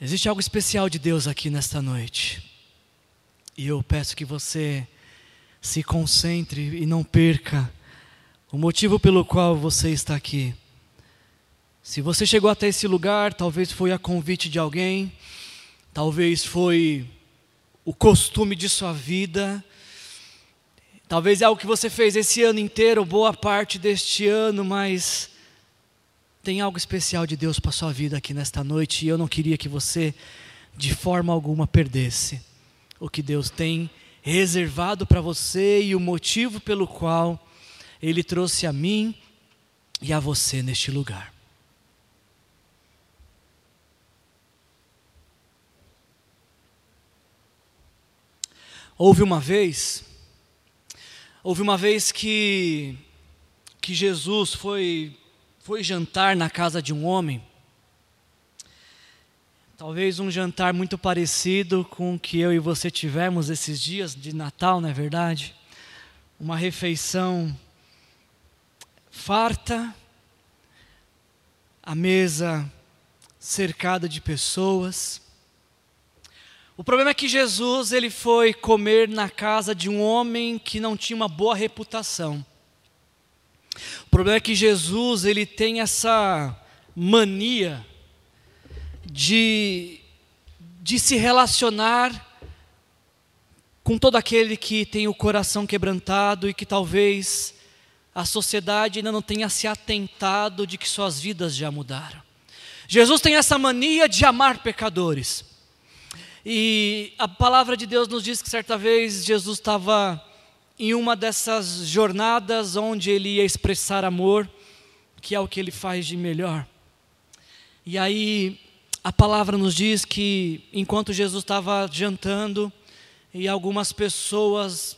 Existe algo especial de Deus aqui nesta noite. E eu peço que você se concentre e não perca o motivo pelo qual você está aqui. Se você chegou até esse lugar, talvez foi a convite de alguém, talvez foi o costume de sua vida, talvez é algo que você fez esse ano inteiro, boa parte deste ano, mas tem algo especial de Deus para a sua vida aqui nesta noite e eu não queria que você, de forma alguma, perdesse o que Deus tem reservado para você e o motivo pelo qual Ele trouxe a mim e a você neste lugar. Houve uma vez, houve uma vez que, que Jesus foi foi jantar na casa de um homem. Talvez um jantar muito parecido com o que eu e você tivemos esses dias de Natal, não é verdade? Uma refeição farta, a mesa cercada de pessoas. O problema é que Jesus ele foi comer na casa de um homem que não tinha uma boa reputação. O problema é que Jesus ele tem essa mania de, de se relacionar com todo aquele que tem o coração quebrantado e que talvez a sociedade ainda não tenha se atentado de que suas vidas já mudaram. Jesus tem essa mania de amar pecadores. E a palavra de Deus nos diz que certa vez Jesus estava em uma dessas jornadas onde ele ia expressar amor, que é o que ele faz de melhor. E aí a palavra nos diz que enquanto Jesus estava jantando e algumas pessoas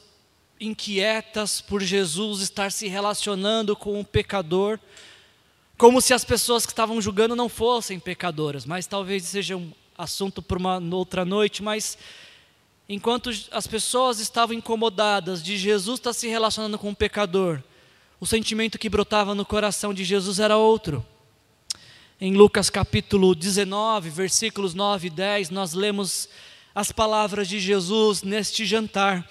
inquietas por Jesus estar se relacionando com um pecador, como se as pessoas que estavam julgando não fossem pecadoras, mas talvez seja um assunto para uma outra noite, mas enquanto as pessoas estavam incomodadas de Jesus estar se relacionando com um pecador, o sentimento que brotava no coração de Jesus era outro. Em Lucas capítulo 19, versículos 9 e 10, nós lemos as palavras de Jesus neste jantar.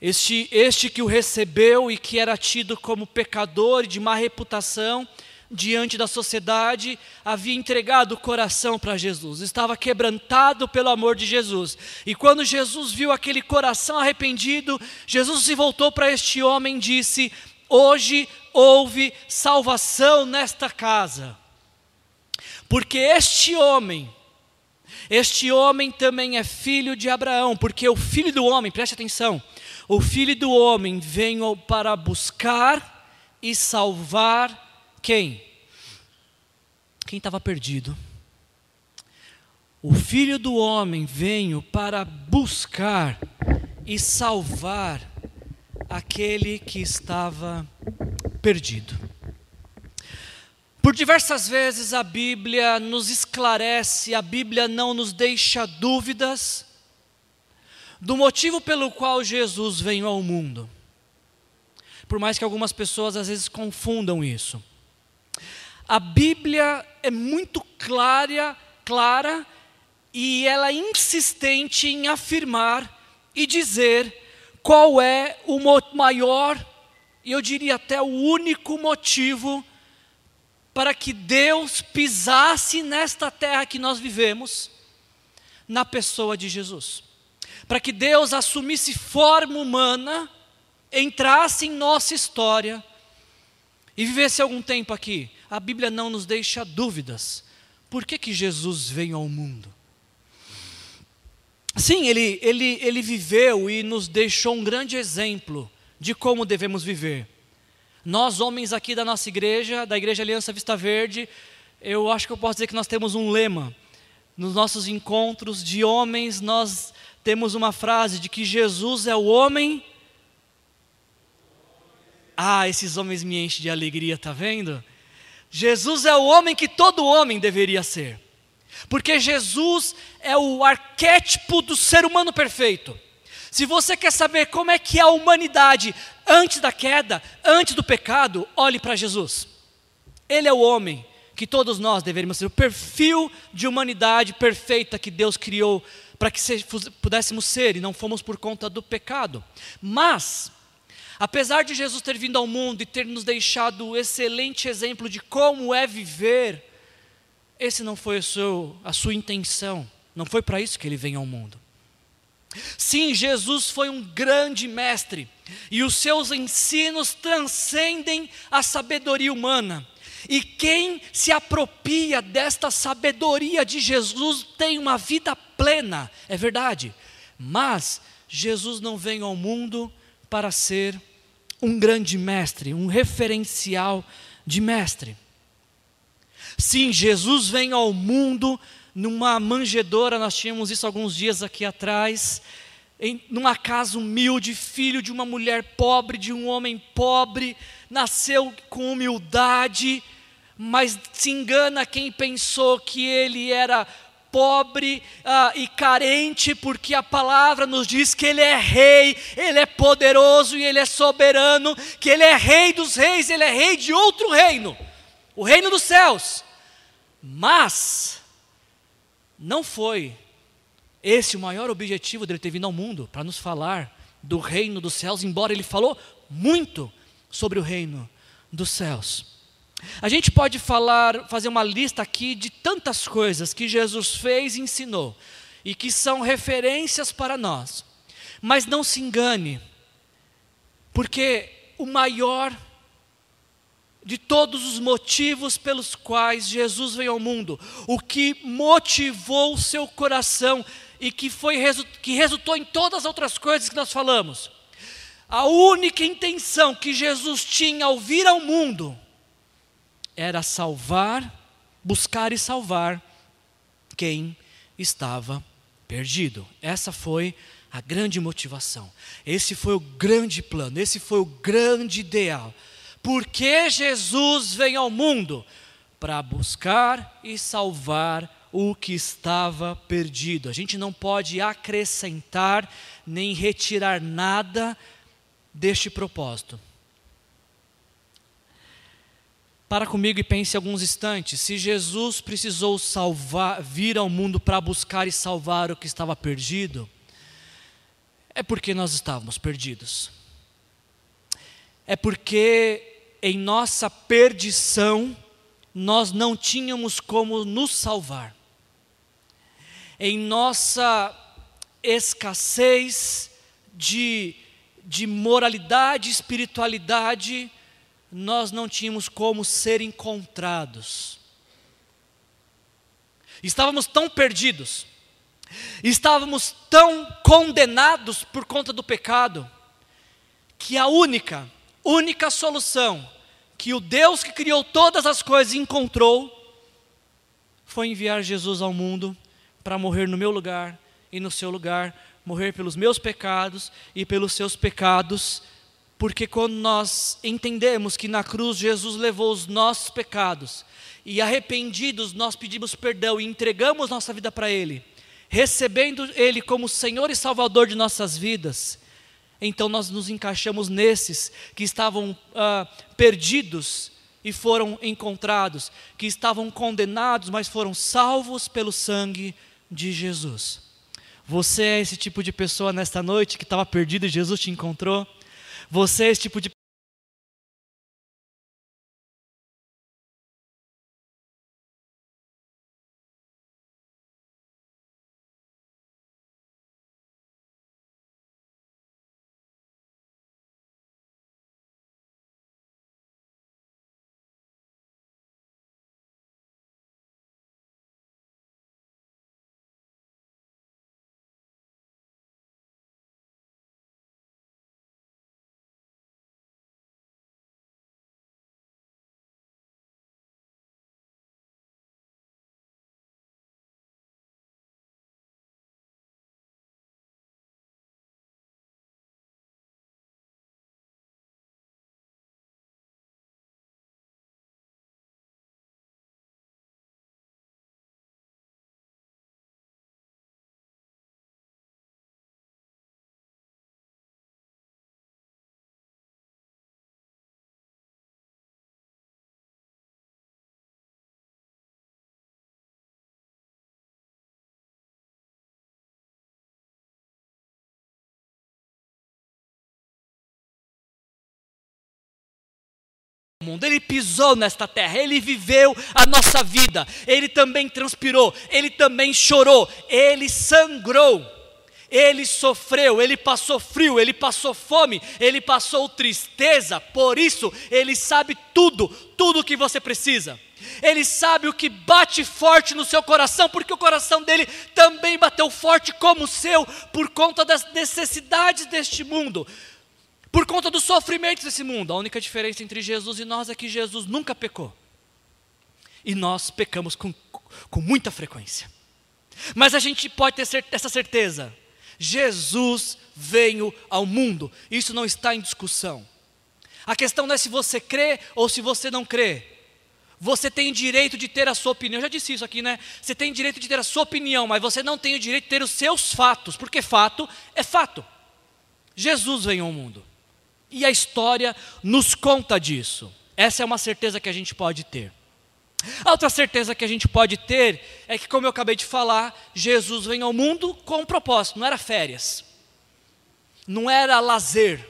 Este, este que o recebeu e que era tido como pecador de má reputação, diante da sociedade, havia entregado o coração para Jesus, estava quebrantado pelo amor de Jesus. E quando Jesus viu aquele coração arrependido, Jesus se voltou para este homem e disse: Hoje houve salvação nesta casa, porque este homem, este homem também é filho de Abraão, porque o filho do homem, preste atenção, o filho do homem veio para buscar e salvar quem? Quem estava perdido. O filho do homem veio para buscar e salvar aquele que estava perdido. Por diversas vezes a Bíblia nos esclarece, a Bíblia não nos deixa dúvidas do motivo pelo qual Jesus veio ao mundo. Por mais que algumas pessoas às vezes confundam isso a Bíblia é muito clara, clara e ela é insistente em afirmar e dizer qual é o maior, e eu diria até o único motivo para que Deus pisasse nesta terra que nós vivemos, na pessoa de Jesus. Para que Deus assumisse forma humana, entrasse em nossa história e vivesse algum tempo aqui a Bíblia não nos deixa dúvidas. Por que, que Jesus veio ao mundo? Sim, ele, ele, ele viveu e nos deixou um grande exemplo de como devemos viver. Nós, homens aqui da nossa igreja, da Igreja Aliança Vista Verde, eu acho que eu posso dizer que nós temos um lema. Nos nossos encontros de homens, nós temos uma frase de que Jesus é o homem. Ah, esses homens me enchem de alegria, tá vendo? Jesus é o homem que todo homem deveria ser. Porque Jesus é o arquétipo do ser humano perfeito. Se você quer saber como é que é a humanidade antes da queda, antes do pecado, olhe para Jesus. Ele é o homem que todos nós deveríamos ser, o perfil de humanidade perfeita que Deus criou para que se, pudéssemos ser e não fomos por conta do pecado. Mas, apesar de Jesus ter vindo ao mundo e ter nos deixado o excelente exemplo de como é viver, esse não foi seu, a sua intenção, não foi para isso que ele veio ao mundo. Sim, Jesus foi um grande mestre, e os seus ensinos transcendem a sabedoria humana. E quem se apropria desta sabedoria de Jesus tem uma vida plena, é verdade. Mas Jesus não veio ao mundo para ser um grande mestre, um referencial de mestre. Sim, Jesus vem ao mundo numa manjedoura, nós tínhamos isso alguns dias aqui atrás, em numa casa humilde, filho de uma mulher pobre, de um homem pobre, nasceu com humildade, mas se engana quem pensou que ele era pobre ah, e carente, porque a palavra nos diz que Ele é rei, Ele é poderoso e Ele é soberano, que Ele é rei dos reis, Ele é rei de outro reino, o reino dos céus. Mas, não foi esse o maior objetivo dele ter vindo ao mundo, para nos falar do reino dos céus, embora ele falou muito sobre o reino dos céus. A gente pode falar, fazer uma lista aqui de tantas coisas que Jesus fez e ensinou e que são referências para nós. Mas não se engane, porque o maior de todos os motivos pelos quais Jesus veio ao mundo, o que motivou o seu coração e que, foi, que resultou em todas as outras coisas que nós falamos. A única intenção que Jesus tinha ao vir ao mundo era salvar, buscar e salvar quem estava perdido. Essa foi a grande motivação. Esse foi o grande plano, esse foi o grande ideal. Porque Jesus veio ao mundo para buscar e salvar o que estava perdido. A gente não pode acrescentar nem retirar nada deste propósito. Para comigo e pense alguns instantes. Se Jesus precisou salvar, vir ao mundo para buscar e salvar o que estava perdido, é porque nós estávamos perdidos. É porque em nossa perdição, nós não tínhamos como nos salvar. Em nossa escassez de, de moralidade, espiritualidade, nós não tínhamos como ser encontrados. Estávamos tão perdidos, estávamos tão condenados por conta do pecado, que a única única solução que o Deus que criou todas as coisas encontrou foi enviar Jesus ao mundo para morrer no meu lugar e no seu lugar, morrer pelos meus pecados e pelos seus pecados, porque quando nós entendemos que na cruz Jesus levou os nossos pecados e arrependidos nós pedimos perdão e entregamos nossa vida para Ele, recebendo Ele como Senhor e Salvador de nossas vidas, então nós nos encaixamos nesses que estavam ah, perdidos e foram encontrados, que estavam condenados, mas foram salvos pelo sangue de Jesus. Você é esse tipo de pessoa nesta noite que estava perdido e Jesus te encontrou? Você é esse tipo de mundo, ele pisou nesta terra, ele viveu a nossa vida, ele também transpirou, ele também chorou, ele sangrou, ele sofreu, ele passou frio, ele passou fome, ele passou tristeza, por isso ele sabe tudo, tudo o que você precisa. Ele sabe o que bate forte no seu coração, porque o coração dele também bateu forte como o seu, por conta das necessidades deste mundo por conta dos sofrimentos desse mundo. A única diferença entre Jesus e nós é que Jesus nunca pecou. E nós pecamos com, com muita frequência. Mas a gente pode ter essa certeza. Jesus veio ao mundo. Isso não está em discussão. A questão não é se você crê ou se você não crê. Você tem direito de ter a sua opinião. Eu já disse isso aqui, né? Você tem direito de ter a sua opinião, mas você não tem o direito de ter os seus fatos, porque fato é fato. Jesus veio ao mundo. E a história nos conta disso. Essa é uma certeza que a gente pode ter. A outra certeza que a gente pode ter é que, como eu acabei de falar, Jesus vem ao mundo com um propósito, não era férias, não era lazer,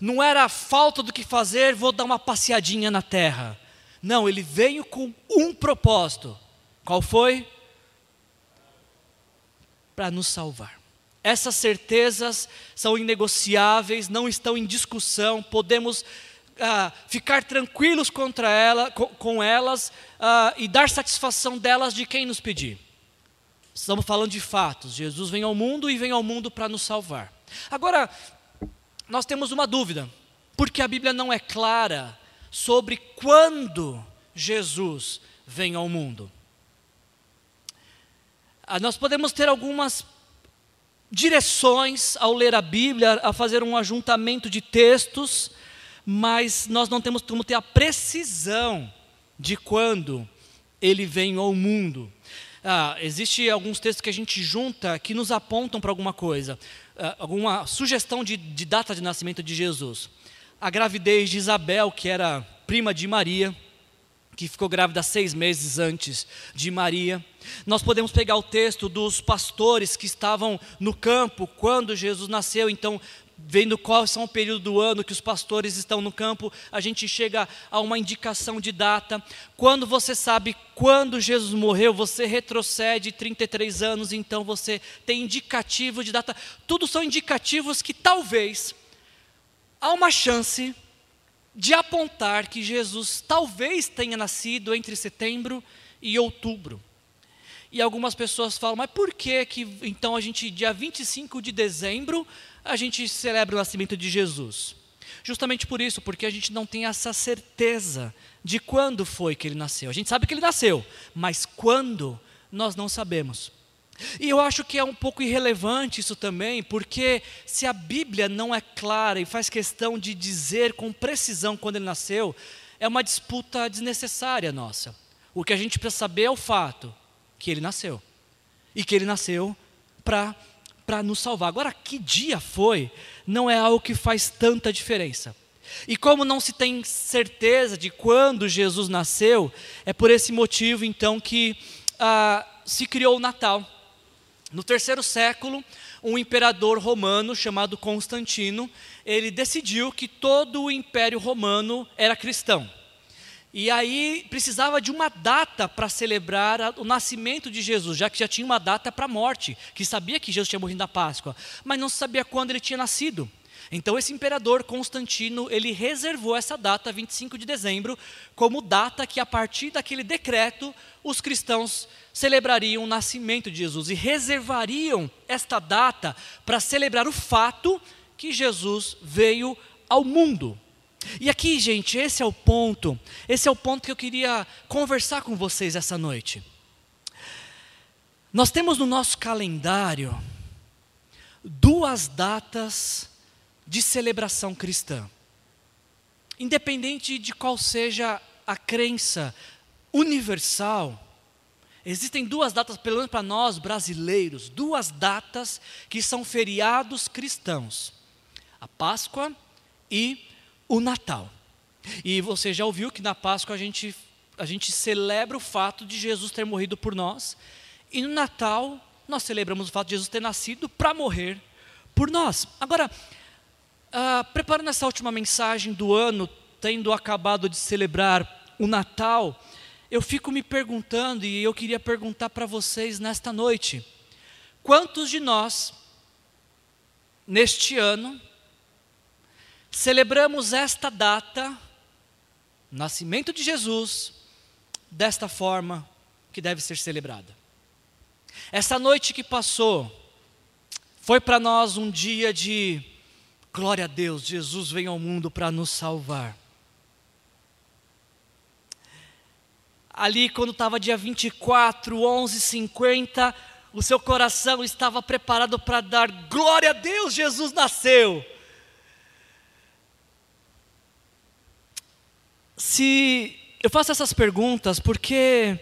não era falta do que fazer, vou dar uma passeadinha na terra. Não, ele veio com um propósito. Qual foi? Para nos salvar. Essas certezas são inegociáveis, não estão em discussão, podemos ah, ficar tranquilos contra ela, com, com elas ah, e dar satisfação delas de quem nos pedir. Estamos falando de fatos. Jesus vem ao mundo e vem ao mundo para nos salvar. Agora, nós temos uma dúvida, porque a Bíblia não é clara sobre quando Jesus vem ao mundo. Ah, nós podemos ter algumas direções ao ler a Bíblia, a fazer um ajuntamento de textos, mas nós não temos como ter a precisão de quando ele vem ao mundo. Ah, Existem alguns textos que a gente junta que nos apontam para alguma coisa, ah, alguma sugestão de, de data de nascimento de Jesus. A gravidez de Isabel, que era prima de Maria, que ficou grávida seis meses antes de Maria. Nós podemos pegar o texto dos pastores que estavam no campo quando Jesus nasceu, então, vendo qual são o período do ano que os pastores estão no campo, a gente chega a uma indicação de data. Quando você sabe quando Jesus morreu, você retrocede 33 anos, então você tem indicativo de data. Tudo são indicativos que talvez há uma chance de apontar que Jesus talvez tenha nascido entre setembro e outubro. E algumas pessoas falam, mas por que que então a gente, dia 25 de dezembro, a gente celebra o nascimento de Jesus? Justamente por isso, porque a gente não tem essa certeza de quando foi que ele nasceu. A gente sabe que ele nasceu, mas quando nós não sabemos. E eu acho que é um pouco irrelevante isso também, porque se a Bíblia não é clara e faz questão de dizer com precisão quando ele nasceu, é uma disputa desnecessária nossa. O que a gente precisa saber é o fato que ele nasceu. E que ele nasceu para nos salvar. Agora, que dia foi, não é algo que faz tanta diferença. E como não se tem certeza de quando Jesus nasceu, é por esse motivo então que ah, se criou o Natal. No terceiro século, um imperador romano chamado Constantino, ele decidiu que todo o império romano era cristão. E aí precisava de uma data para celebrar o nascimento de Jesus, já que já tinha uma data para a morte, que sabia que Jesus tinha morrido na Páscoa, mas não sabia quando ele tinha nascido. Então esse imperador Constantino, ele reservou essa data, 25 de dezembro, como data que a partir daquele decreto os cristãos celebrariam o nascimento de Jesus e reservariam esta data para celebrar o fato que Jesus veio ao mundo. E aqui, gente, esse é o ponto, esse é o ponto que eu queria conversar com vocês essa noite. Nós temos no nosso calendário duas datas de celebração cristã. Independente de qual seja a crença universal, existem duas datas, pelo menos para nós brasileiros, duas datas que são feriados cristãos: a Páscoa e o Natal. E você já ouviu que na Páscoa a gente, a gente celebra o fato de Jesus ter morrido por nós, e no Natal nós celebramos o fato de Jesus ter nascido para morrer por nós. Agora, ah, preparando essa última mensagem do ano, tendo acabado de celebrar o Natal, eu fico me perguntando, e eu queria perguntar para vocês nesta noite: quantos de nós, neste ano, celebramos esta data, nascimento de Jesus, desta forma que deve ser celebrada? Essa noite que passou, foi para nós um dia de glória a Deus, Jesus vem ao mundo para nos salvar. Ali, quando estava dia 24, 11, 50, o seu coração estava preparado para dar glória a Deus, Jesus nasceu. Se eu faço essas perguntas porque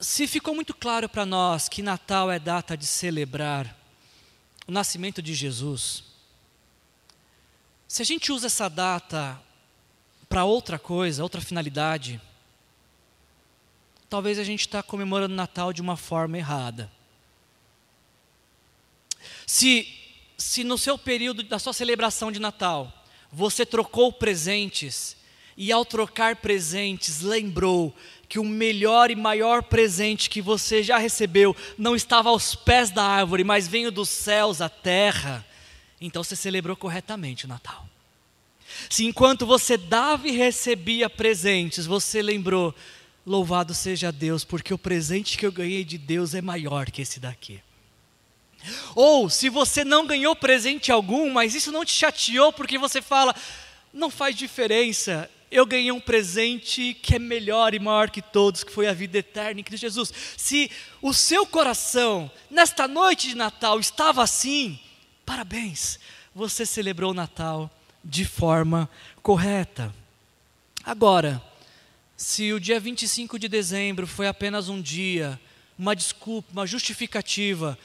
se ficou muito claro para nós que Natal é data de celebrar o nascimento de Jesus, se a gente usa essa data para outra coisa, outra finalidade, talvez a gente está comemorando Natal de uma forma errada. Se, se no seu período da sua celebração de Natal você trocou presentes e ao trocar presentes lembrou que o melhor e maior presente que você já recebeu não estava aos pés da árvore, mas veio dos céus à terra, então você celebrou corretamente o Natal. Se enquanto você dava e recebia presentes, você lembrou, louvado seja Deus, porque o presente que eu ganhei de Deus é maior que esse daqui. Ou se você não ganhou presente algum, mas isso não te chateou porque você fala, não faz diferença, eu ganhei um presente que é melhor e maior que todos, que foi a vida eterna em Cristo Jesus. Se o seu coração, nesta noite de Natal, estava assim, parabéns, você celebrou o Natal de forma correta. Agora, se o dia 25 de dezembro foi apenas um dia, uma desculpa, uma justificativa,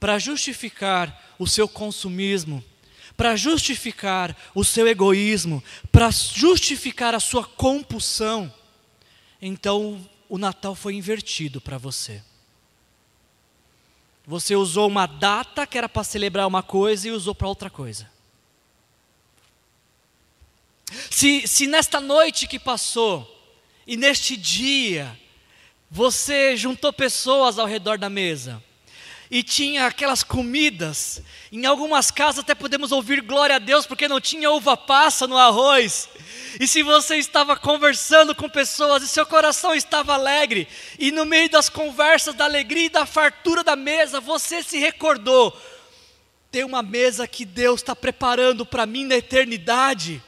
para justificar o seu consumismo, para justificar o seu egoísmo, para justificar a sua compulsão, então o Natal foi invertido para você. Você usou uma data que era para celebrar uma coisa e usou para outra coisa. Se, se nesta noite que passou e neste dia você juntou pessoas ao redor da mesa, e tinha aquelas comidas. Em algumas casas até podemos ouvir glória a Deus porque não tinha uva passa no arroz. E se você estava conversando com pessoas e seu coração estava alegre, e no meio das conversas, da alegria e da fartura da mesa, você se recordou: tem uma mesa que Deus está preparando para mim na eternidade.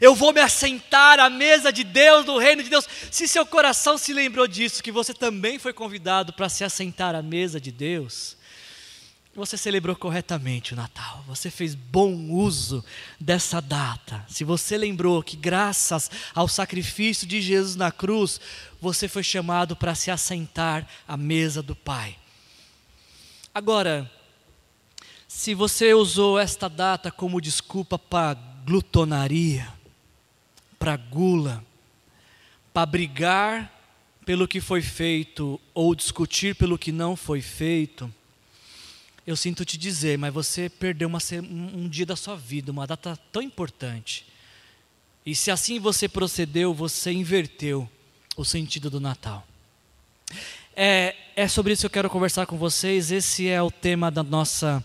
Eu vou me assentar à mesa de Deus, do reino de Deus. Se seu coração se lembrou disso, que você também foi convidado para se assentar à mesa de Deus, você celebrou corretamente o Natal, você fez bom uso dessa data. Se você lembrou que, graças ao sacrifício de Jesus na cruz, você foi chamado para se assentar à mesa do Pai. Agora, se você usou esta data como desculpa para glutonaria, para gula, para brigar pelo que foi feito ou discutir pelo que não foi feito, eu sinto te dizer, mas você perdeu uma, um dia da sua vida, uma data tão importante. E se assim você procedeu, você inverteu o sentido do Natal. É, é sobre isso que eu quero conversar com vocês. Esse é o tema da nossa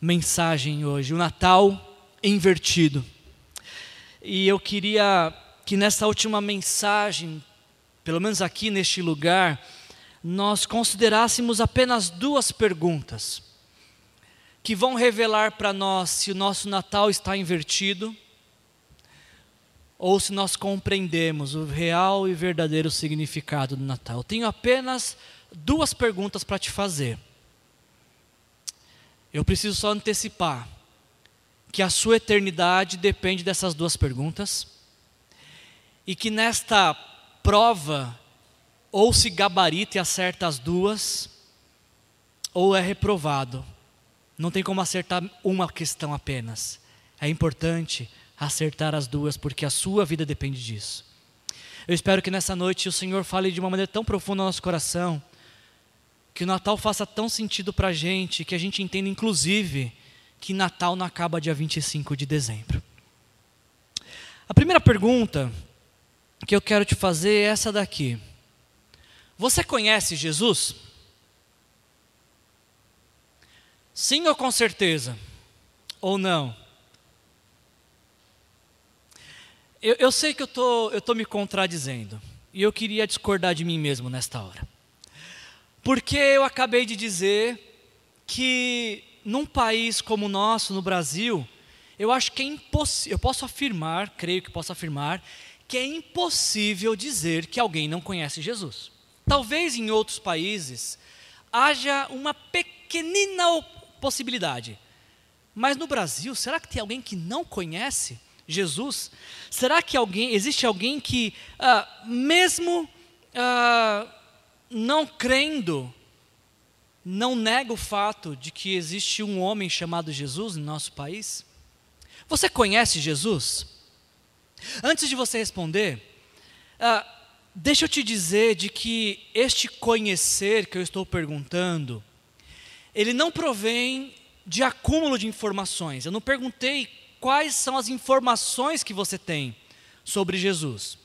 mensagem hoje: o Natal invertido. E eu queria que nessa última mensagem, pelo menos aqui neste lugar, nós considerássemos apenas duas perguntas que vão revelar para nós se o nosso Natal está invertido ou se nós compreendemos o real e verdadeiro significado do Natal. Eu tenho apenas duas perguntas para te fazer. Eu preciso só antecipar que a sua eternidade depende dessas duas perguntas e que nesta prova ou se gabarita e acerta as duas ou é reprovado. Não tem como acertar uma questão apenas. É importante acertar as duas porque a sua vida depende disso. Eu espero que nessa noite o Senhor fale de uma maneira tão profunda no nosso coração, que o Natal faça tão sentido para a gente, que a gente entenda inclusive que Natal não acaba dia 25 de dezembro. A primeira pergunta que eu quero te fazer é essa daqui. Você conhece Jesus? Sim ou com certeza? Ou não? Eu, eu sei que eu tô, estou tô me contradizendo. E eu queria discordar de mim mesmo nesta hora. Porque eu acabei de dizer que num país como o nosso, no Brasil, eu acho que é impossível, eu posso afirmar, creio que posso afirmar, que é impossível dizer que alguém não conhece Jesus. Talvez em outros países haja uma pequenina possibilidade. Mas no Brasil, será que tem alguém que não conhece Jesus? Será que alguém, existe alguém que, ah, mesmo ah, não crendo, não nega o fato de que existe um homem chamado Jesus no nosso país? Você conhece Jesus? Antes de você responder, ah, deixa eu te dizer de que este conhecer que eu estou perguntando, ele não provém de acúmulo de informações. Eu não perguntei quais são as informações que você tem sobre Jesus.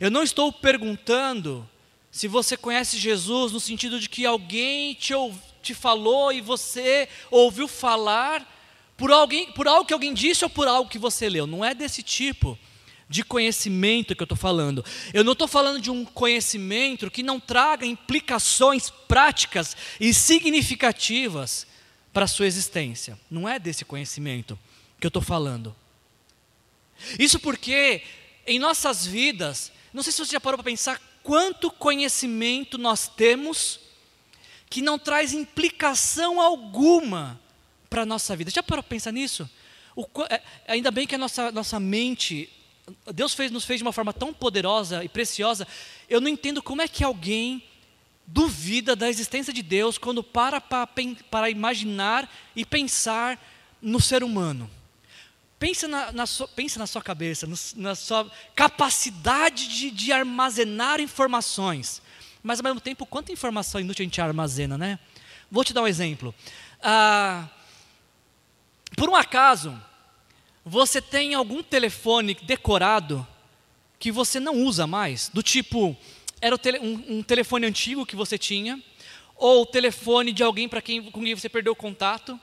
Eu não estou perguntando se você conhece Jesus no sentido de que alguém te, te falou e você ouviu falar por, alguém, por algo que alguém disse ou por algo que você leu. Não é desse tipo de conhecimento que eu estou falando. Eu não estou falando de um conhecimento que não traga implicações práticas e significativas para a sua existência. Não é desse conhecimento que eu estou falando. Isso porque em nossas vidas, não sei se você já parou para pensar quanto conhecimento nós temos que não traz implicação alguma para a nossa vida. Já parou para pensar nisso? O, é, ainda bem que a nossa, nossa mente Deus fez, nos fez de uma forma tão poderosa e preciosa. Eu não entendo como é que alguém duvida da existência de Deus quando para para, para imaginar e pensar no ser humano. Pensa na, na, pensa na sua cabeça, no, na sua capacidade de, de, armazenar informações. Mas ao mesmo tempo, quanta informação inútil a gente armazena, né? Vou te dar um exemplo. Ah, por um acaso, você tem algum telefone decorado que você não usa mais? Do tipo, era tele, um, um, telefone antigo que você tinha, ou o telefone de alguém para quem, com quem você perdeu o contato,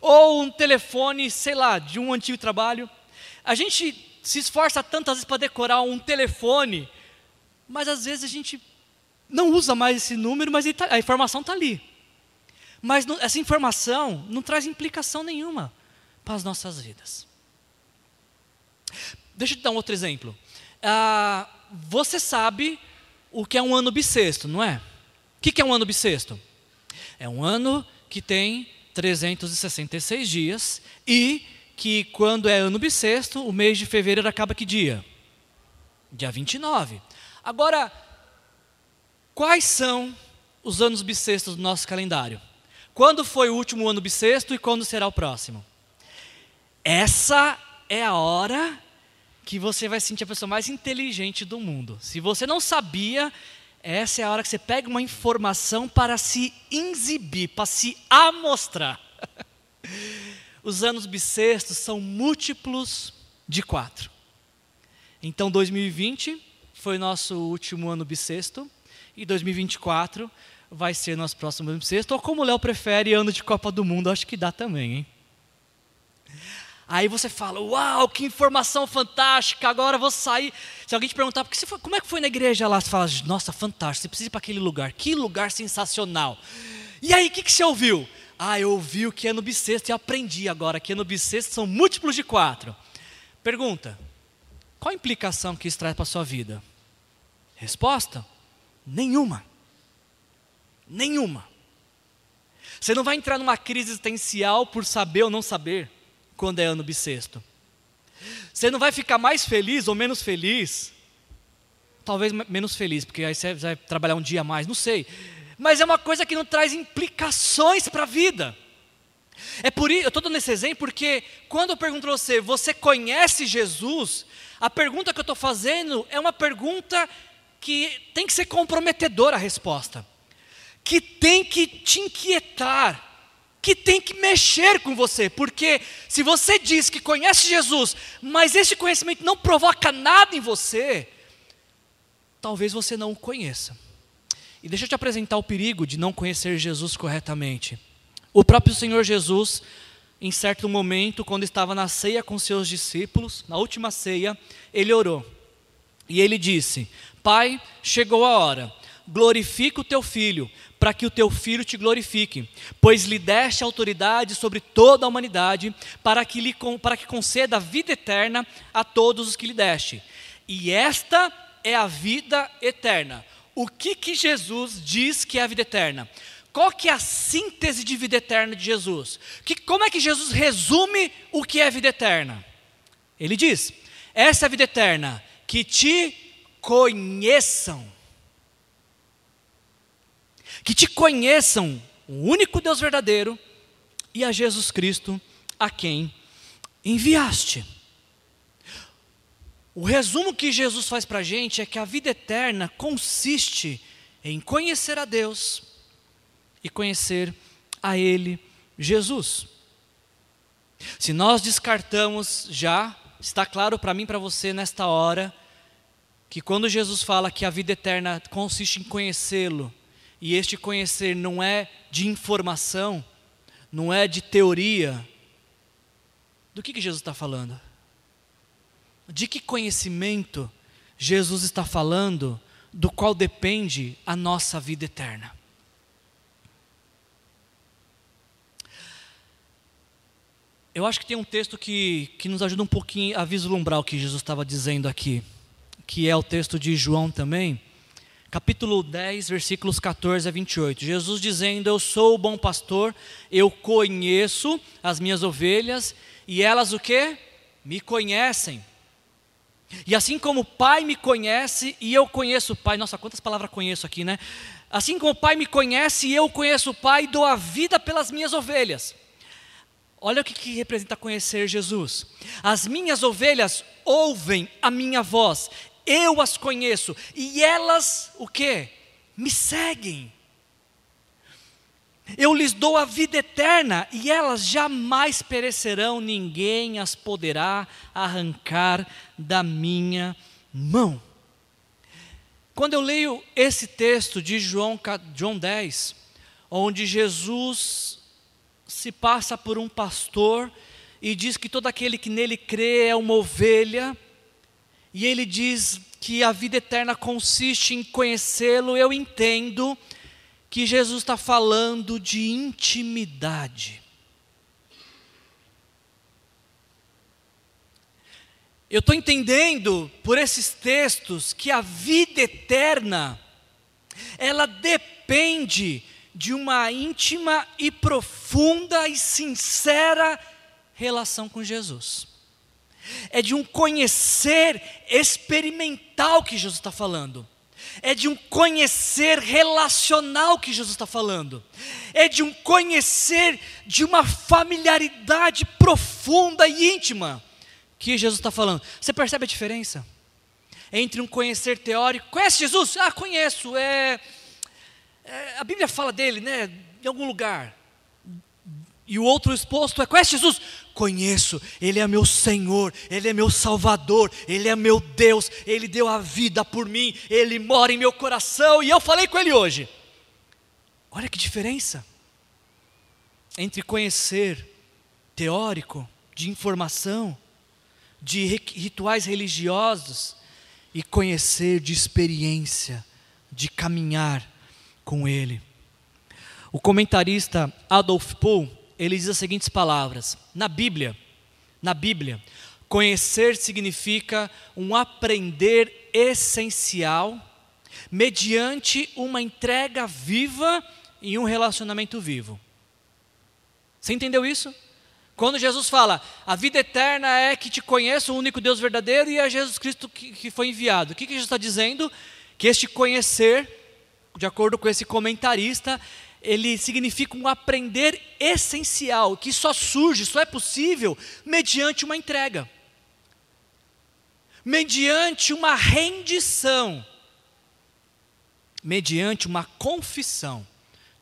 ou um telefone, sei lá, de um antigo trabalho. A gente se esforça tantas vezes para decorar um telefone, mas às vezes a gente não usa mais esse número, mas tá, a informação está ali. Mas não, essa informação não traz implicação nenhuma para as nossas vidas. Deixa eu te dar um outro exemplo. Ah, você sabe o que é um ano bissexto, não é? O que é um ano bissexto? É um ano que tem 366 dias e que quando é ano bissexto, o mês de fevereiro acaba que dia? Dia 29. Agora, quais são os anos bissextos do nosso calendário? Quando foi o último ano bissexto e quando será o próximo? Essa é a hora que você vai se sentir a pessoa mais inteligente do mundo. Se você não sabia, essa é a hora que você pega uma informação para se exibir, para se amostrar. Os anos bissextos são múltiplos de quatro. Então, 2020 foi nosso último ano bissexto, e 2024 vai ser nosso próximo ano bissexto, ou como o Léo prefere, ano de Copa do Mundo, acho que dá também, hein? Aí você fala, uau, que informação fantástica, agora vou sair. Se alguém te perguntar, foi, como é que foi na igreja lá? Você fala, nossa, fantástico, você precisa ir para aquele lugar, que lugar sensacional. E aí, o que, que você ouviu? Ah, eu ouvi o que é no bissexto e aprendi agora que no bissexto são múltiplos de quatro. Pergunta, qual a implicação que isso traz para a sua vida? Resposta, nenhuma. Nenhuma. Você não vai entrar numa crise existencial por saber ou não saber quando é ano bissexto. Você não vai ficar mais feliz ou menos feliz, talvez menos feliz, porque aí você vai trabalhar um dia a mais, não sei. Mas é uma coisa que não traz implicações para a vida. É por isso, eu estou dando esse exemplo porque quando eu pergunto para você, você conhece Jesus? A pergunta que eu estou fazendo é uma pergunta que tem que ser comprometedora a resposta, que tem que te inquietar, que tem que mexer com você, porque se você diz que conhece Jesus, mas esse conhecimento não provoca nada em você, talvez você não o conheça. E deixa eu te apresentar o perigo de não conhecer Jesus corretamente. O próprio Senhor Jesus, em certo momento, quando estava na ceia com seus discípulos, na última ceia, ele orou. E ele disse: Pai, chegou a hora, glorifica o teu filho, para que o teu filho te glorifique, pois lhe deste autoridade sobre toda a humanidade, para que, lhe, para que conceda a vida eterna a todos os que lhe deste. E esta é a vida eterna. O que, que Jesus diz que é a vida eterna? Qual que é a síntese de vida eterna de Jesus? Que, como é que Jesus resume o que é vida eterna? Ele diz: essa é a vida eterna, que te conheçam que te conheçam o único Deus verdadeiro e a Jesus Cristo a quem enviaste. O resumo que Jesus faz para a gente é que a vida eterna consiste em conhecer a Deus e conhecer a Ele, Jesus. Se nós descartamos já, está claro para mim e para você nesta hora, que quando Jesus fala que a vida eterna consiste em conhecê-lo e este conhecer não é de informação, não é de teoria. Do que, que Jesus está falando? De que conhecimento Jesus está falando, do qual depende a nossa vida eterna? Eu acho que tem um texto que, que nos ajuda um pouquinho a vislumbrar o que Jesus estava dizendo aqui, que é o texto de João também capítulo 10, versículos 14 a 28. Jesus dizendo: Eu sou o bom pastor, eu conheço as minhas ovelhas e elas o que? Me conhecem. E assim como o Pai me conhece e eu conheço o Pai, nossa, quantas palavras conheço aqui, né? Assim como o Pai me conhece e eu conheço o Pai, dou a vida pelas minhas ovelhas. Olha o que, que representa conhecer Jesus. As minhas ovelhas ouvem a minha voz eu as conheço e elas o que? Me seguem. Eu lhes dou a vida eterna e elas jamais perecerão, ninguém as poderá arrancar da minha mão. Quando eu leio esse texto de João, João 10, onde Jesus se passa por um pastor e diz que todo aquele que nele crê é uma ovelha, e ele diz que a vida eterna consiste em conhecê-lo, eu entendo que Jesus está falando de intimidade. Eu estou entendendo por esses textos que a vida eterna, ela depende de uma íntima e profunda e sincera relação com Jesus é de um conhecer experimental que Jesus está falando. É de um conhecer relacional que Jesus está falando. É de um conhecer de uma familiaridade profunda e íntima que Jesus está falando. Você percebe a diferença? Entre um conhecer teórico. Conhece Jesus? Ah, conheço. É, é, a Bíblia fala dele, né? Em algum lugar. E o outro exposto é: conhece Jesus? Conheço, Ele é meu Senhor, Ele é meu Salvador, Ele é meu Deus, Ele deu a vida por mim, Ele mora em meu coração e eu falei com Ele hoje. Olha que diferença entre conhecer teórico, de informação, de rituais religiosos, e conhecer de experiência, de caminhar com Ele. O comentarista Adolf Pohl ele diz as seguintes palavras: na Bíblia, na Bíblia, conhecer significa um aprender essencial mediante uma entrega viva e um relacionamento vivo. Você entendeu isso? Quando Jesus fala, a vida eterna é que te conheça o único Deus verdadeiro e é Jesus Cristo que, que foi enviado. O que, que Jesus está dizendo? Que este conhecer, de acordo com esse comentarista, ele significa um aprender essencial, que só surge, só é possível mediante uma entrega, mediante uma rendição, mediante uma confissão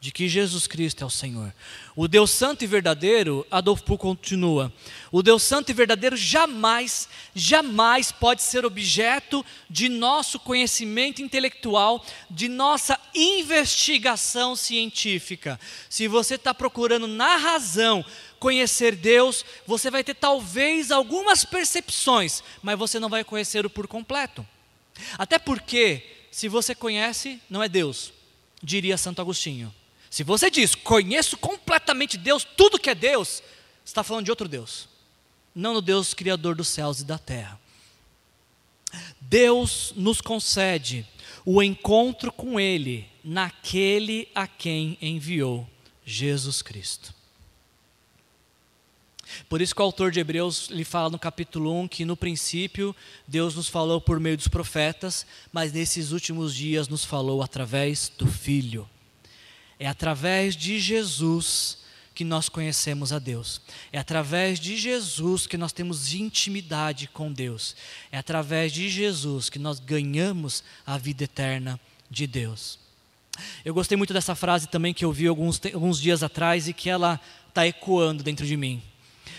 de que Jesus Cristo é o Senhor. O Deus Santo e verdadeiro, Adolfo continua, o Deus Santo e verdadeiro jamais, jamais pode ser objeto de nosso conhecimento intelectual, de nossa investigação científica. Se você está procurando na razão conhecer Deus, você vai ter talvez algumas percepções, mas você não vai conhecê-lo por completo. Até porque, se você conhece, não é Deus, diria Santo Agostinho. Se você diz, conheço completamente Deus, tudo que é Deus, está falando de outro Deus, não do Deus Criador dos céus e da terra. Deus nos concede o encontro com Ele naquele a quem enviou, Jesus Cristo. Por isso que o autor de Hebreus lhe fala no capítulo 1 que no princípio Deus nos falou por meio dos profetas, mas nesses últimos dias nos falou através do Filho. É através de Jesus que nós conhecemos a Deus. É através de Jesus que nós temos intimidade com Deus. É através de Jesus que nós ganhamos a vida eterna de Deus. Eu gostei muito dessa frase também que eu vi alguns, alguns dias atrás e que ela está ecoando dentro de mim.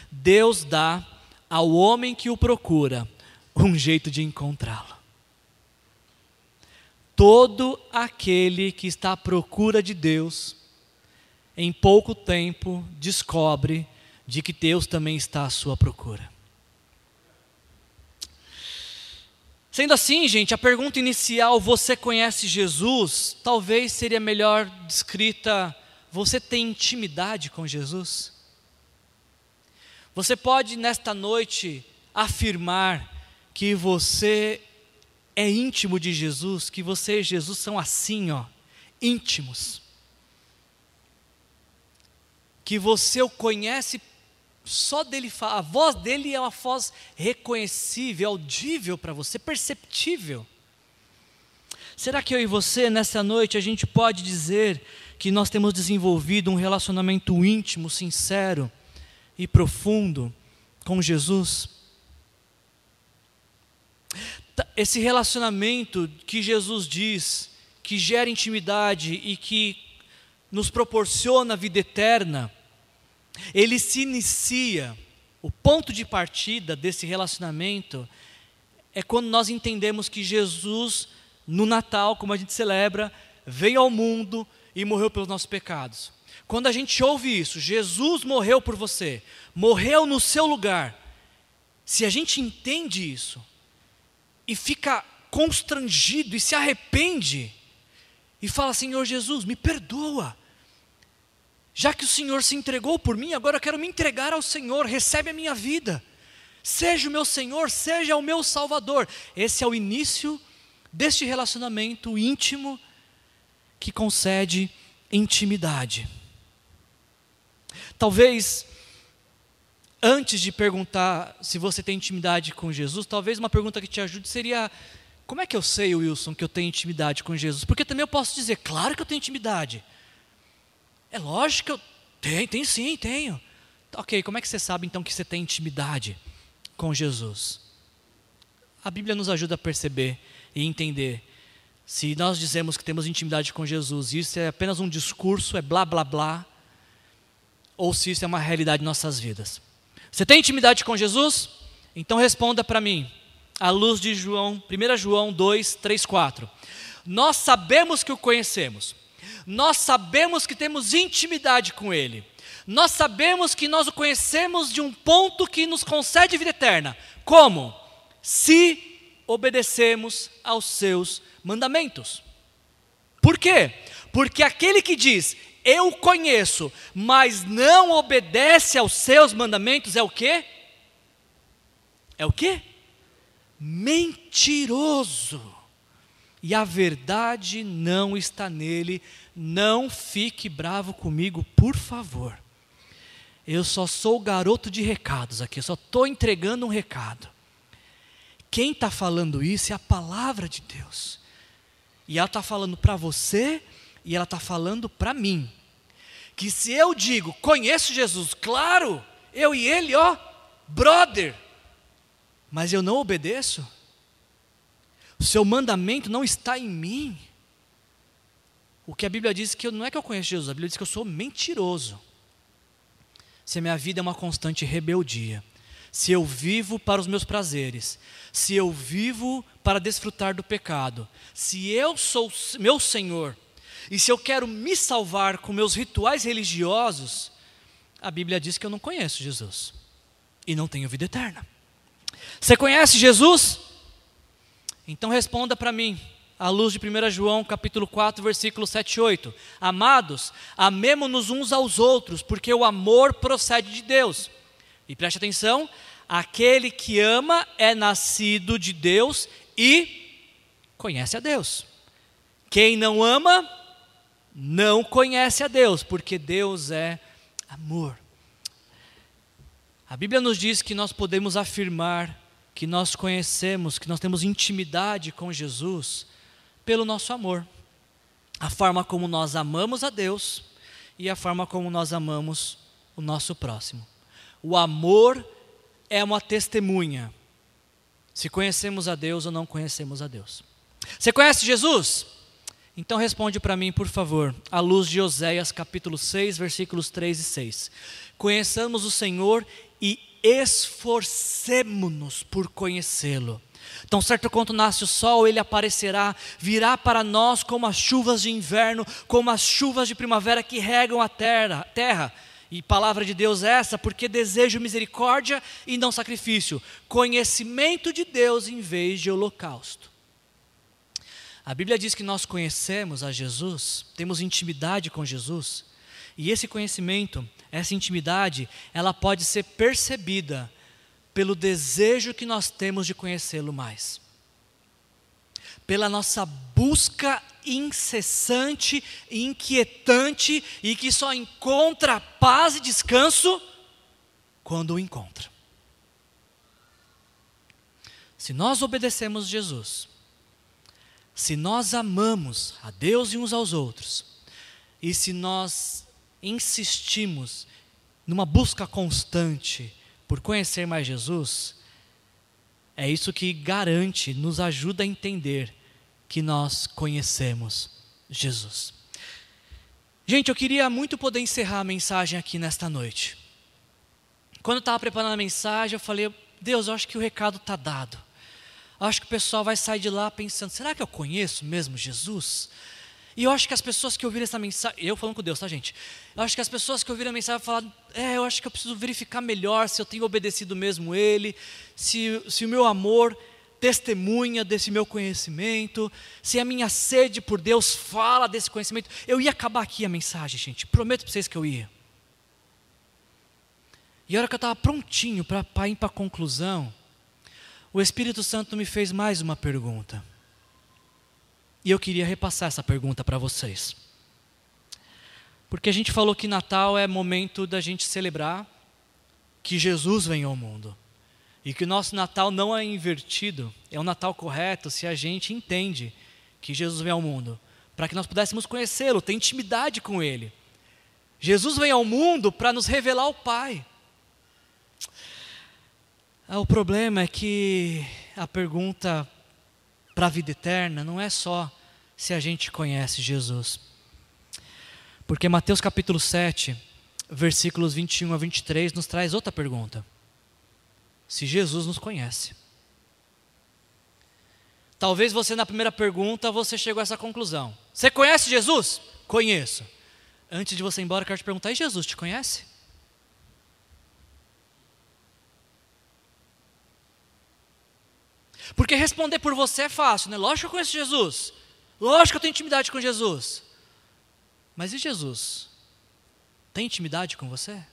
Deus dá ao homem que o procura um jeito de encontrá-lo. Todo aquele que está à procura de Deus, em pouco tempo descobre de que Deus também está à sua procura. Sendo assim, gente, a pergunta inicial, você conhece Jesus? Talvez seria melhor descrita, você tem intimidade com Jesus? Você pode nesta noite afirmar que você é íntimo de Jesus, que você e Jesus são assim, ó, íntimos. Que você o conhece só dele falar, a voz dele é uma voz reconhecível, audível para você, perceptível. Será que eu e você, nessa noite, a gente pode dizer que nós temos desenvolvido um relacionamento íntimo, sincero e profundo com Jesus? Esse relacionamento que Jesus diz, que gera intimidade e que nos proporciona a vida eterna, ele se inicia, o ponto de partida desse relacionamento é quando nós entendemos que Jesus, no Natal, como a gente celebra, veio ao mundo e morreu pelos nossos pecados. Quando a gente ouve isso, Jesus morreu por você, morreu no seu lugar. Se a gente entende isso, e fica constrangido e se arrepende e fala: Senhor Jesus, me perdoa. Já que o Senhor se entregou por mim, agora eu quero me entregar ao Senhor, recebe a minha vida. Seja o meu Senhor, seja o meu Salvador. Esse é o início deste relacionamento íntimo que concede intimidade. Talvez antes de perguntar se você tem intimidade com Jesus, talvez uma pergunta que te ajude seria: como é que eu sei, Wilson, que eu tenho intimidade com Jesus? Porque também eu posso dizer, claro que eu tenho intimidade. É lógico que eu tenho, tenho sim, tenho. Ok, como é que você sabe então que você tem intimidade com Jesus? A Bíblia nos ajuda a perceber e entender. Se nós dizemos que temos intimidade com Jesus, isso é apenas um discurso, é blá blá blá, ou se isso é uma realidade em nossas vidas. Você tem intimidade com Jesus? Então responda para mim, à luz de João, 1 João 2, 3, 4. Nós sabemos que o conhecemos, nós sabemos que temos intimidade com Ele, nós sabemos que nós o conhecemos de um ponto que nos concede vida eterna. Como? Se obedecemos aos seus mandamentos. Por quê? Porque aquele que diz, eu conheço, mas não obedece aos seus mandamentos, é o quê? É o quê? Mentiroso. E a verdade não está nele. Não fique bravo comigo, por favor. Eu só sou garoto de recados aqui, eu só estou entregando um recado. Quem está falando isso é a palavra de Deus. E ela está falando para você e ela está falando para mim. Que se eu digo, conheço Jesus, claro, eu e ele, ó, brother, mas eu não obedeço, o seu mandamento não está em mim. O que a Bíblia diz que eu, não é que eu conheço Jesus, a Bíblia diz que eu sou mentiroso. Se a minha vida é uma constante rebeldia, se eu vivo para os meus prazeres, se eu vivo para desfrutar do pecado, se eu sou meu Senhor e se eu quero me salvar com meus rituais religiosos, a Bíblia diz que eu não conheço Jesus e não tenho vida eterna. Você conhece Jesus? Então responda para mim, à luz de 1 João capítulo 4, versículo 7 e 8. Amados, amemo-nos uns aos outros, porque o amor procede de Deus. E preste atenção, aquele que ama é nascido de Deus e conhece a Deus. Quem não ama, não conhece a Deus, porque Deus é amor. A Bíblia nos diz que nós podemos afirmar que nós conhecemos, que nós temos intimidade com Jesus pelo nosso amor. A forma como nós amamos a Deus e a forma como nós amamos o nosso próximo. O amor é uma testemunha se conhecemos a Deus ou não conhecemos a Deus. Você conhece Jesus? Então responde para mim, por favor, à luz de Oséias capítulo 6, versículos 3 e 6. Conheçamos o Senhor e esforcemo-nos por conhecê-lo. Tão certo quanto nasce o sol, ele aparecerá, virá para nós como as chuvas de inverno, como as chuvas de primavera que regam a terra. terra. E palavra de Deus é essa, porque desejo misericórdia e não sacrifício, conhecimento de Deus em vez de holocausto. A Bíblia diz que nós conhecemos a Jesus, temos intimidade com Jesus, e esse conhecimento, essa intimidade, ela pode ser percebida pelo desejo que nós temos de conhecê-lo mais, pela nossa busca incessante, inquietante e que só encontra paz e descanso quando o encontra. Se nós obedecemos Jesus, se nós amamos a Deus e uns aos outros, e se nós insistimos numa busca constante por conhecer mais Jesus, é isso que garante, nos ajuda a entender que nós conhecemos Jesus. Gente, eu queria muito poder encerrar a mensagem aqui nesta noite. Quando eu estava preparando a mensagem, eu falei: Deus, eu acho que o recado está dado. Acho que o pessoal vai sair de lá pensando: será que eu conheço mesmo Jesus? E eu acho que as pessoas que ouviram essa mensagem, eu falando com Deus, tá, gente? Eu acho que as pessoas que ouviram a mensagem vão falar: é, eu acho que eu preciso verificar melhor se eu tenho obedecido mesmo Ele, se, se o meu amor testemunha desse meu conhecimento, se a minha sede por Deus fala desse conhecimento. Eu ia acabar aqui a mensagem, gente, prometo para vocês que eu ia. E a hora que eu estava prontinho para ir para a conclusão, o Espírito Santo me fez mais uma pergunta. E eu queria repassar essa pergunta para vocês. Porque a gente falou que Natal é momento da gente celebrar que Jesus vem ao mundo. E que o nosso Natal não é invertido, é um Natal correto se a gente entende que Jesus vem ao mundo, para que nós pudéssemos conhecê-lo, ter intimidade com Ele. Jesus vem ao mundo para nos revelar o Pai. Ah, o problema é que a pergunta para a vida eterna não é só se a gente conhece Jesus. Porque Mateus capítulo 7, versículos 21 a 23, nos traz outra pergunta. Se Jesus nos conhece. Talvez você na primeira pergunta você chegou a essa conclusão. Você conhece Jesus? Conheço. Antes de você ir embora, eu quero te perguntar: e Jesus te conhece? Porque responder por você é fácil, né? Lógico que eu conheço Jesus. Lógico que eu tenho intimidade com Jesus. Mas e Jesus? Tem intimidade com você?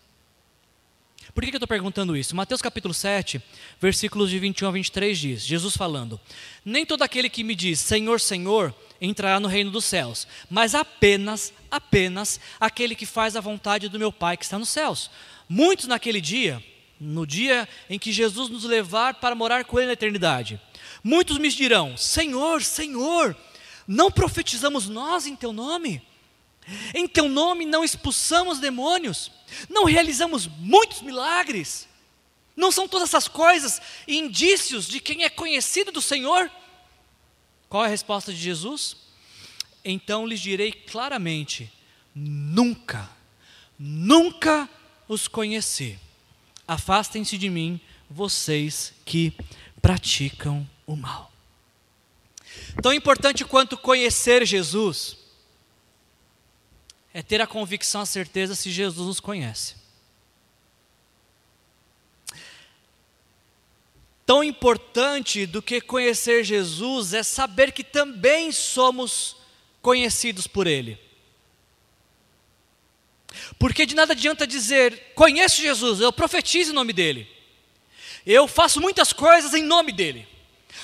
Por que, eu estou perguntando isso? Mateus capítulo 7, versículos de 21 a 23 diz: Jesus falando: Nem todo aquele que me diz Senhor, Senhor, entrará no reino dos céus, mas apenas, apenas aquele que faz a vontade do meu Pai que está nos céus. Muitos naquele dia, no dia em que Jesus nos levar para morar com Ele na eternidade, muitos me dirão: Senhor, Senhor, não profetizamos nós em Teu nome? Em Teu nome não expulsamos demônios? Não realizamos muitos milagres? Não são todas essas coisas indícios de quem é conhecido do Senhor? Qual é a resposta de Jesus? então lhes direi claramente: nunca, nunca os conheci. Afastem-se de mim, vocês que praticam o mal. Tão importante quanto conhecer Jesus é ter a convicção, a certeza se Jesus nos conhece. Tão importante do que conhecer Jesus é saber que também somos conhecidos por Ele. Porque de nada adianta dizer, conheço Jesus, eu profetizo em nome dele. Eu faço muitas coisas em nome dele.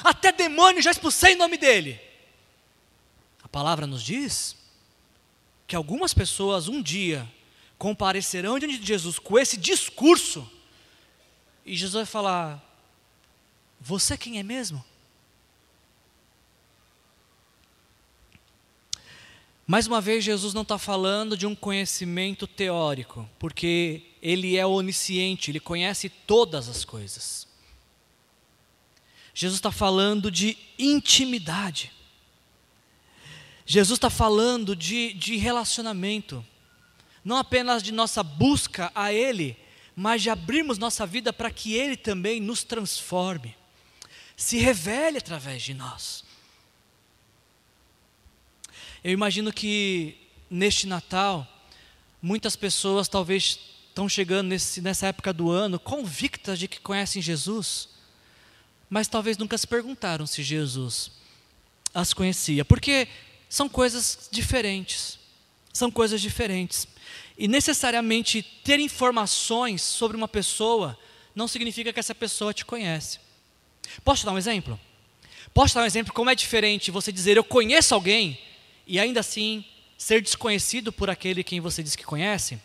Até demônio já expulsei em nome dele. A palavra nos diz que algumas pessoas um dia comparecerão diante de Jesus com esse discurso, e Jesus vai falar: Você quem é mesmo? Mais uma vez, Jesus não está falando de um conhecimento teórico, porque Ele é onisciente, Ele conhece todas as coisas. Jesus está falando de intimidade. Jesus está falando de, de relacionamento, não apenas de nossa busca a Ele, mas de abrirmos nossa vida para que Ele também nos transforme, se revele através de nós. Eu imagino que neste Natal, muitas pessoas talvez estão chegando nesse, nessa época do ano convictas de que conhecem Jesus, mas talvez nunca se perguntaram se Jesus as conhecia, porque são coisas diferentes. São coisas diferentes. E necessariamente ter informações sobre uma pessoa não significa que essa pessoa te conhece. Posso te dar um exemplo? Posso te dar um exemplo como é diferente você dizer eu conheço alguém e ainda assim ser desconhecido por aquele quem você diz que conhece?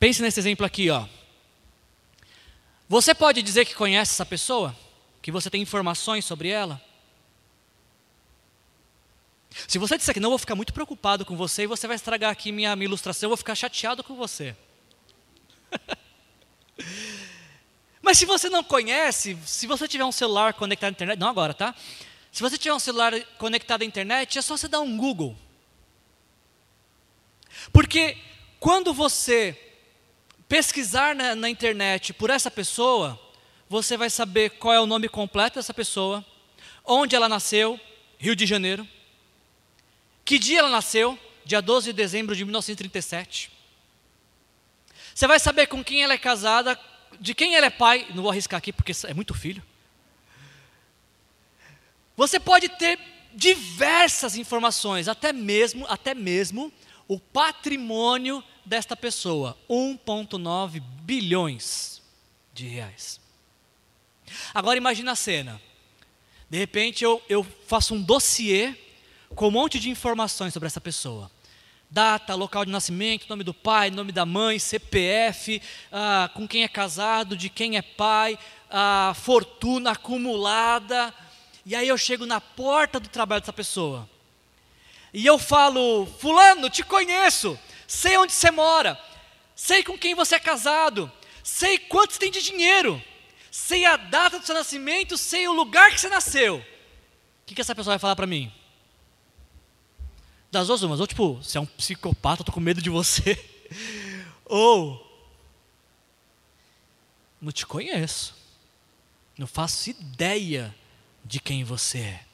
Pense nesse exemplo aqui, ó. Você pode dizer que conhece essa pessoa? Que você tem informações sobre ela? Se você disser que não, eu vou ficar muito preocupado com você e você vai estragar aqui minha, minha ilustração, eu vou ficar chateado com você. Mas se você não conhece, se você tiver um celular conectado à internet, não agora, tá? Se você tiver um celular conectado à internet, é só você dar um Google. Porque quando você pesquisar na, na, internet por essa pessoa, você vai saber qual é o nome completo dessa pessoa, onde ela nasceu, Rio de Janeiro, que dia ela nasceu, dia 12 de dezembro de 1937. Você vai saber com quem ela é casada, de quem ela é pai, não vou arriscar aqui porque é muito filho. Você pode ter diversas informações, até mesmo, até mesmo o patrimônio desta pessoa, 1.9 bilhões de reais. Agora imagina a cena. De repente eu, eu faço um dossiê com um monte de informações sobre essa pessoa. Data, local de nascimento, nome do pai, nome da mãe, CPF, ah, com quem é casado, de quem é pai, ah, fortuna acumulada, e aí eu chego na porta do trabalho dessa pessoa. E eu falo: Fulano, te conheço, sei onde você mora, sei com quem você é casado, sei quanto você tem de dinheiro, sei a data do seu nascimento, sei o lugar que você nasceu. O que, que essa pessoa vai falar para mim? Das duas umas, ou tipo, você é um psicopata, eu tô com medo de você. ou, não te conheço, não faço ideia de quem você é.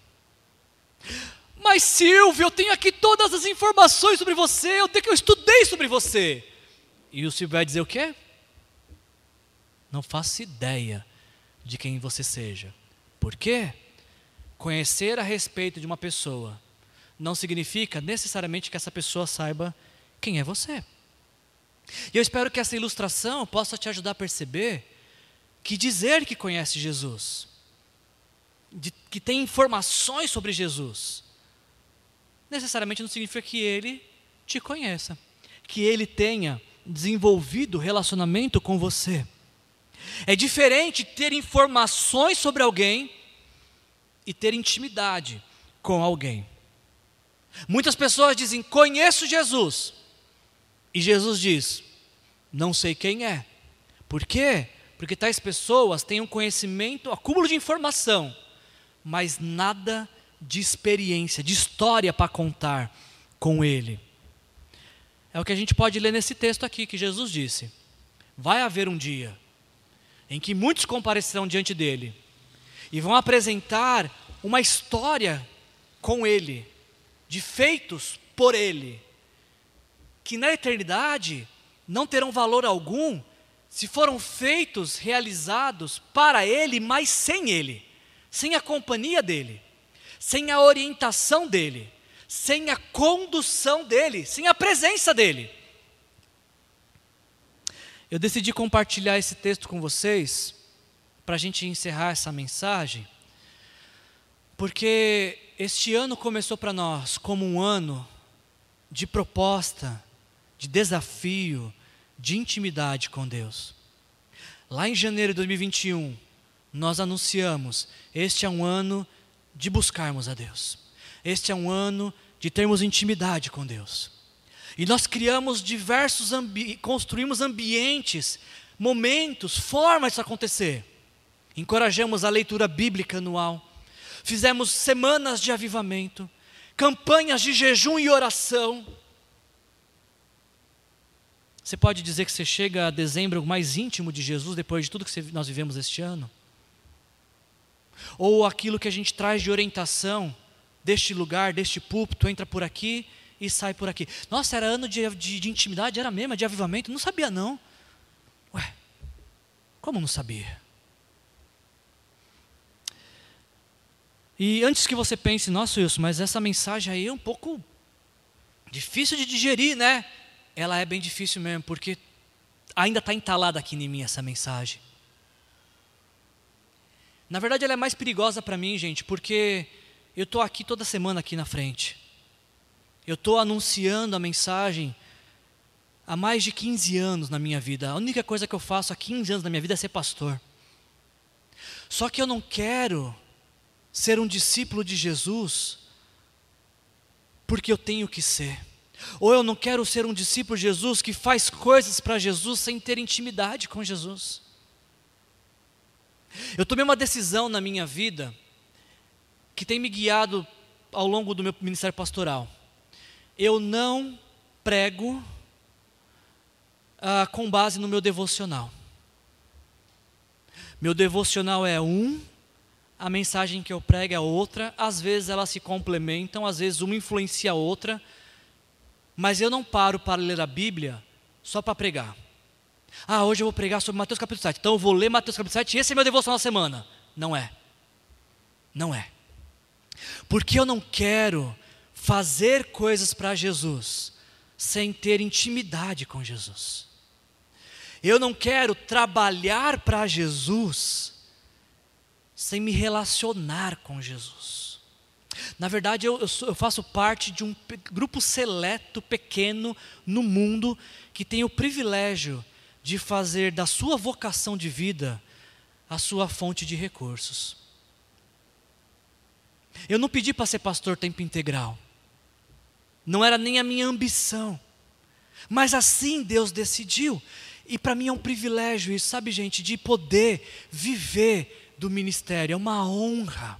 Mas Silvio, eu tenho aqui todas as informações sobre você, eu tenho que eu estudei sobre você. E o Silvio vai dizer o quê? Não faço ideia de quem você seja. Por quê? Conhecer a respeito de uma pessoa não significa necessariamente que essa pessoa saiba quem é você. E eu espero que essa ilustração possa te ajudar a perceber que dizer que conhece Jesus de, que tem informações sobre Jesus, necessariamente não significa que ele te conheça, que ele tenha desenvolvido relacionamento com você. É diferente ter informações sobre alguém e ter intimidade com alguém. Muitas pessoas dizem: Conheço Jesus. E Jesus diz: Não sei quem é. Por quê? Porque tais pessoas têm um conhecimento, acúmulo de informação, mas nada de experiência, de história para contar com Ele. É o que a gente pode ler nesse texto aqui que Jesus disse: Vai haver um dia em que muitos comparecerão diante dele e vão apresentar uma história com ele, de feitos por ele, que na eternidade não terão valor algum se foram feitos, realizados para ele, mas sem ele, sem a companhia dele, sem a orientação dele, sem a condução dele, sem a presença dele. Eu decidi compartilhar esse texto com vocês, para a gente encerrar essa mensagem, porque este ano começou para nós como um ano de proposta, de desafio, de intimidade com Deus. Lá em janeiro de 2021, nós anunciamos: este é um ano de buscarmos a Deus. Este é um ano de termos intimidade com Deus. E nós criamos diversos, ambi construímos ambientes, momentos, formas de acontecer. Encorajamos a leitura bíblica anual. Fizemos semanas de avivamento, campanhas de jejum e oração. Você pode dizer que você chega a dezembro mais íntimo de Jesus depois de tudo que nós vivemos este ano? Ou aquilo que a gente traz de orientação deste lugar, deste púlpito, entra por aqui e sai por aqui. Nossa, era ano de, de, de intimidade, era mesmo, de avivamento? Não sabia não. Ué, como não sabia? E antes que você pense, nossa Wilson, mas essa mensagem aí é um pouco difícil de digerir, né? Ela é bem difícil mesmo, porque ainda está entalada aqui em mim essa mensagem. Na verdade, ela é mais perigosa para mim, gente, porque eu estou aqui toda semana aqui na frente. Eu estou anunciando a mensagem há mais de 15 anos na minha vida. A única coisa que eu faço há 15 anos na minha vida é ser pastor. Só que eu não quero ser um discípulo de Jesus porque eu tenho que ser. Ou eu não quero ser um discípulo de Jesus que faz coisas para Jesus sem ter intimidade com Jesus. Eu tomei uma decisão na minha vida que tem me guiado ao longo do meu ministério pastoral. Eu não prego ah, com base no meu devocional. Meu devocional é um, a mensagem que eu prego é outra, às vezes elas se complementam, às vezes uma influencia a outra, mas eu não paro para ler a Bíblia só para pregar. Ah, hoje eu vou pregar sobre Mateus capítulo 7. Então eu vou ler Mateus capítulo 7 e esse é meu devocional da semana. Não é. Não é. Porque eu não quero fazer coisas para Jesus sem ter intimidade com Jesus. Eu não quero trabalhar para Jesus sem me relacionar com Jesus. Na verdade, eu, eu, sou, eu, faço parte de um grupo seleto, pequeno, no mundo, que tem o privilégio de fazer da sua vocação de vida a sua fonte de recursos. Eu não pedi para ser pastor tempo integral, não era nem a minha ambição, mas assim Deus decidiu, e para mim é um privilégio isso, sabe, gente, de poder viver do ministério, é uma honra.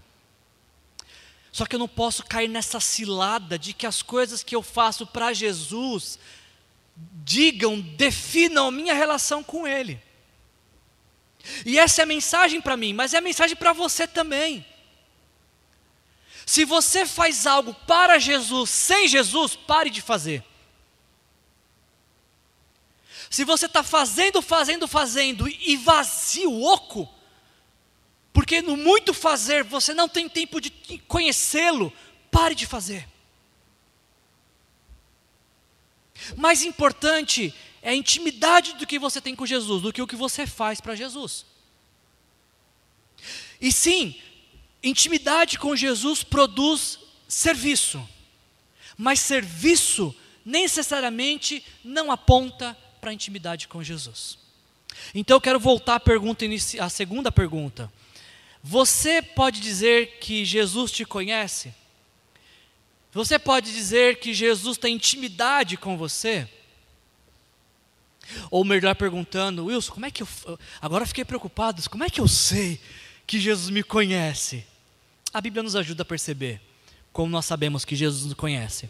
Só que eu não posso cair nessa cilada de que as coisas que eu faço para Jesus digam, definam a minha relação com Ele. E essa é a mensagem para mim, mas é a mensagem para você também. Se você faz algo para Jesus sem Jesus, pare de fazer. Se você está fazendo, fazendo, fazendo e vazio, oco, porque no muito fazer você não tem tempo de conhecê-lo, pare de fazer. Mais importante é a intimidade do que você tem com Jesus, do que o que você faz para Jesus. E sim, intimidade com Jesus produz serviço, mas serviço necessariamente não aponta para a intimidade com Jesus. Então eu quero voltar à pergunta à segunda pergunta. Você pode dizer que Jesus te conhece? Você pode dizer que Jesus tem intimidade com você? Ou melhor perguntando, Wilson, como é que eu. Agora fiquei preocupado, como é que eu sei que Jesus me conhece? A Bíblia nos ajuda a perceber como nós sabemos que Jesus nos conhece.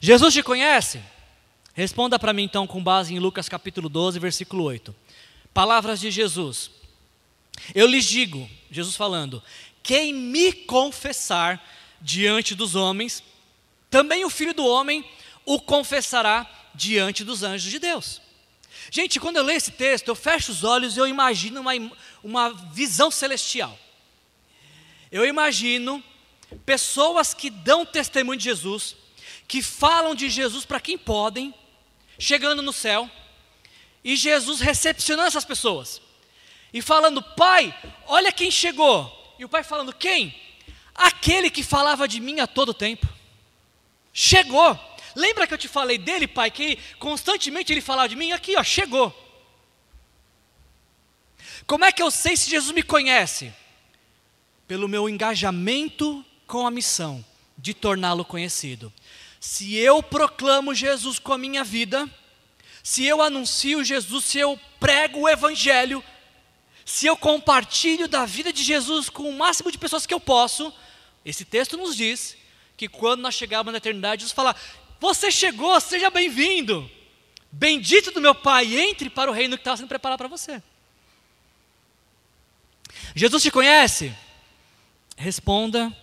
Jesus te conhece? Responda para mim então com base em Lucas capítulo 12, versículo 8. Palavras de Jesus. Eu lhes digo, Jesus falando: quem me confessar diante dos homens, também o filho do homem o confessará diante dos anjos de Deus. Gente, quando eu leio esse texto, eu fecho os olhos e eu imagino uma, uma visão celestial. Eu imagino pessoas que dão testemunho de Jesus, que falam de Jesus para quem podem, chegando no céu, e Jesus recepcionando essas pessoas, e falando: Pai, olha quem chegou. E o pai falando: Quem? Aquele que falava de mim a todo tempo. Chegou. Lembra que eu te falei dele, pai, que constantemente ele falava de mim? Aqui, ó, chegou. Como é que eu sei se Jesus me conhece? Pelo meu engajamento com a missão de torná-lo conhecido. Se eu proclamo Jesus com a minha vida, se eu anuncio Jesus, se eu prego o Evangelho, se eu compartilho da vida de Jesus com o máximo de pessoas que eu posso, esse texto nos diz que quando nós chegarmos na eternidade, Jesus fala: Você chegou, seja bem-vindo. Bendito do meu Pai, entre para o reino que estava sendo preparado para você. Jesus te conhece? Responda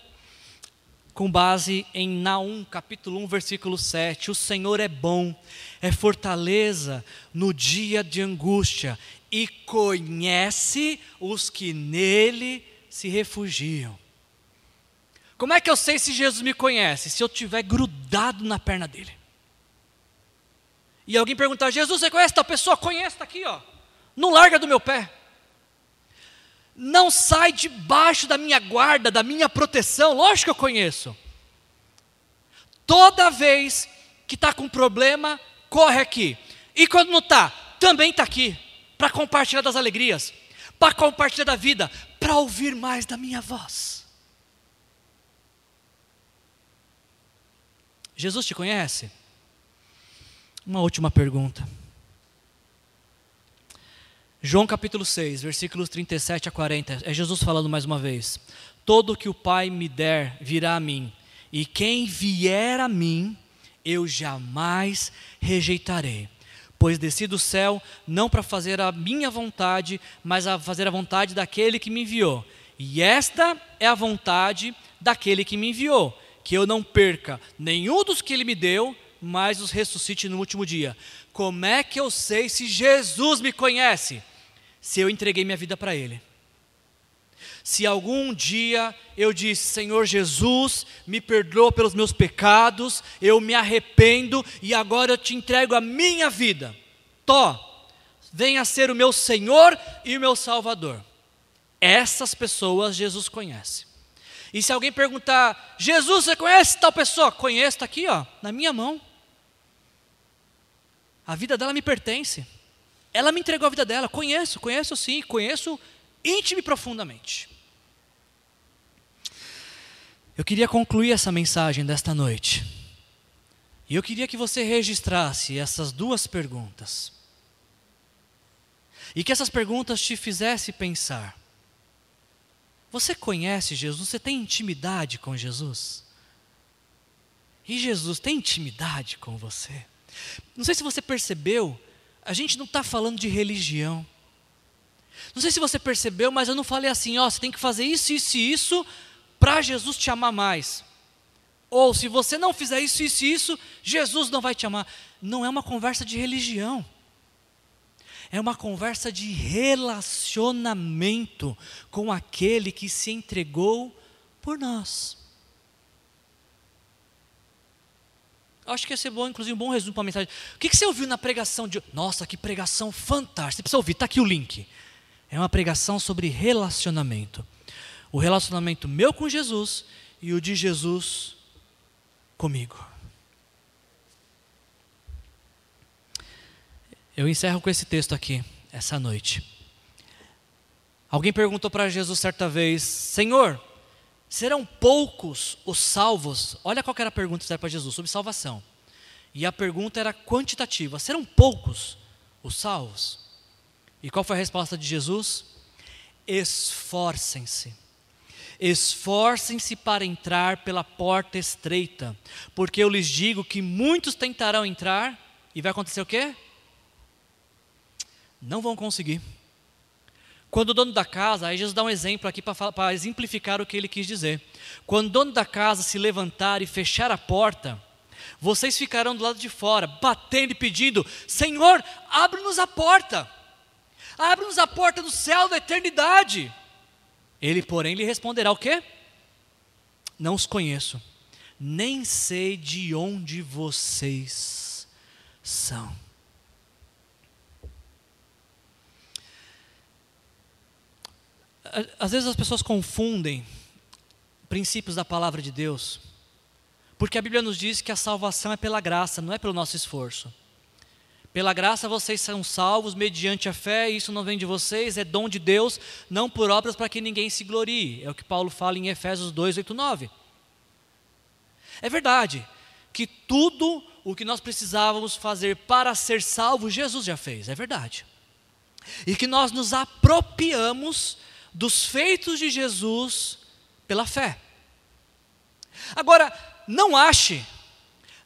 com base em Naum, capítulo 1, versículo 7. O Senhor é bom, é fortaleza no dia de angústia e conhece os que nele se refugiam. Como é que eu sei se Jesus me conhece? Se eu estiver grudado na perna dele. E alguém perguntar: Jesus, você conhece tal pessoa? Conheço, está aqui, ó. Não larga do meu pé não sai debaixo da minha guarda, da minha proteção. Lógico que eu conheço. Toda vez que está com problema, corre aqui. E quando não está, também está aqui. Para compartilhar das alegrias, para compartilhar da vida, para ouvir mais da minha voz. Jesus te conhece? Uma última pergunta. João capítulo 6, versículos 37 a 40, é Jesus falando mais uma vez: Todo que o Pai me der virá a mim, e quem vier a mim, eu jamais rejeitarei. Pois desci do céu não para fazer a minha vontade, mas a fazer a vontade daquele que me enviou. E esta é a vontade daquele que me enviou, que eu não perca nenhum dos que ele me deu, mas os ressuscite no último dia. Como é que eu sei se Jesus me conhece? Se eu entreguei minha vida para Ele. Se algum dia eu disse, Senhor Jesus, me perdoa pelos meus pecados, eu me arrependo e agora eu te entrego a minha vida. Tó, venha ser o meu Senhor e o meu Salvador. Essas pessoas Jesus conhece. E se alguém perguntar, Jesus, você conhece tal pessoa? Conheço, está aqui, ó, na minha mão. A vida dela me pertence. Ela me entregou a vida dela. Conheço, conheço sim, conheço íntimo e profundamente. Eu queria concluir essa mensagem desta noite. E eu queria que você registrasse essas duas perguntas. E que essas perguntas te fizessem pensar. Você conhece Jesus? Você tem intimidade com Jesus? E Jesus tem intimidade com você? Não sei se você percebeu, a gente não está falando de religião. Não sei se você percebeu, mas eu não falei assim, ó, você tem que fazer isso, isso e isso para Jesus te amar mais. Ou se você não fizer isso, isso e isso, Jesus não vai te amar. Não é uma conversa de religião. É uma conversa de relacionamento com aquele que se entregou por nós. Acho que ia ser bom, inclusive, um bom resumo para a mensagem. O que, que você ouviu na pregação de. Nossa, que pregação fantástica. Você precisa ouvir, está aqui o link. É uma pregação sobre relacionamento. O relacionamento meu com Jesus e o de Jesus comigo. Eu encerro com esse texto aqui, essa noite. Alguém perguntou para Jesus certa vez: Senhor, Serão poucos os salvos? Olha qual era a pergunta que para Jesus sobre salvação. E a pergunta era quantitativa: serão poucos os salvos? E qual foi a resposta de Jesus? Esforcem-se. Esforcem-se para entrar pela porta estreita, porque eu lhes digo que muitos tentarão entrar e vai acontecer o quê? Não vão conseguir. Quando o dono da casa, aí Jesus dá um exemplo aqui para exemplificar o que ele quis dizer. Quando o dono da casa se levantar e fechar a porta, vocês ficarão do lado de fora, batendo e pedindo: Senhor, abre-nos a porta, abre-nos a porta do céu da eternidade. Ele, porém, lhe responderá o quê? Não os conheço, nem sei de onde vocês são. Às vezes as pessoas confundem princípios da palavra de Deus, porque a Bíblia nos diz que a salvação é pela graça, não é pelo nosso esforço. Pela graça vocês são salvos mediante a fé, isso não vem de vocês, é dom de Deus, não por obras para que ninguém se glorie. É o que Paulo fala em Efésios 2, 8, 9. É verdade que tudo o que nós precisávamos fazer para ser salvos, Jesus já fez, é verdade. E que nós nos apropriamos dos feitos de Jesus pela fé. Agora, não ache,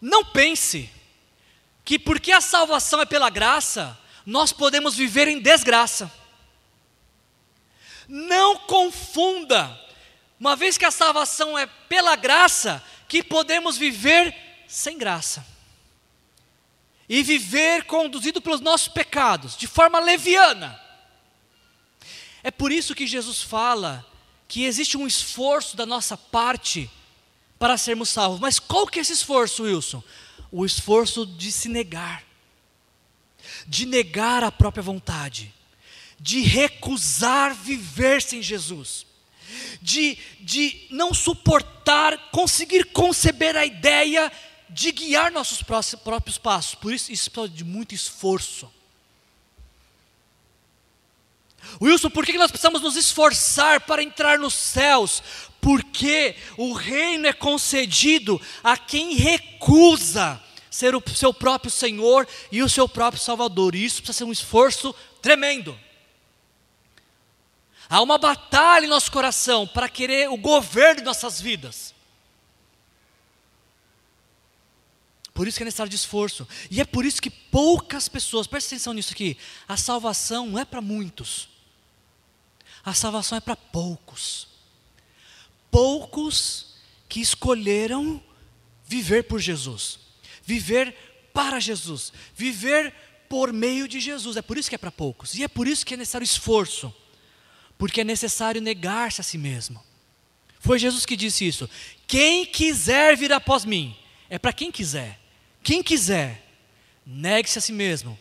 não pense, que porque a salvação é pela graça, nós podemos viver em desgraça. Não confunda, uma vez que a salvação é pela graça, que podemos viver sem graça. E viver conduzido pelos nossos pecados, de forma leviana. É por isso que Jesus fala que existe um esforço da nossa parte para sermos salvos. Mas qual que é esse esforço, Wilson? O esforço de se negar, de negar a própria vontade, de recusar viver sem Jesus, de, de não suportar, conseguir conceber a ideia de guiar nossos próprios passos. Por isso, isso precisa de muito esforço. Wilson, por que nós precisamos nos esforçar para entrar nos céus? Porque o reino é concedido a quem recusa ser o seu próprio Senhor e o seu próprio Salvador. E isso precisa ser um esforço tremendo. Há uma batalha em nosso coração para querer o governo de nossas vidas. Por isso que é necessário de esforço. E é por isso que poucas pessoas, presta atenção nisso aqui, a salvação não é para muitos. A salvação é para poucos. Poucos que escolheram viver por Jesus, viver para Jesus, viver por meio de Jesus. É por isso que é para poucos. E é por isso que é necessário esforço, porque é necessário negar-se a si mesmo. Foi Jesus que disse isso. Quem quiser vir após mim, é para quem quiser. Quem quiser, negue-se a si mesmo,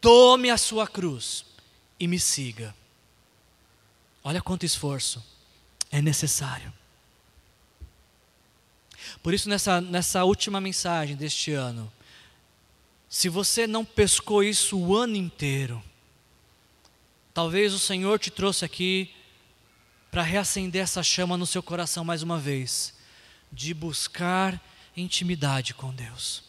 tome a sua cruz e me siga. Olha quanto esforço é necessário. Por isso, nessa, nessa última mensagem deste ano, se você não pescou isso o ano inteiro, talvez o Senhor te trouxe aqui para reacender essa chama no seu coração mais uma vez, de buscar intimidade com Deus,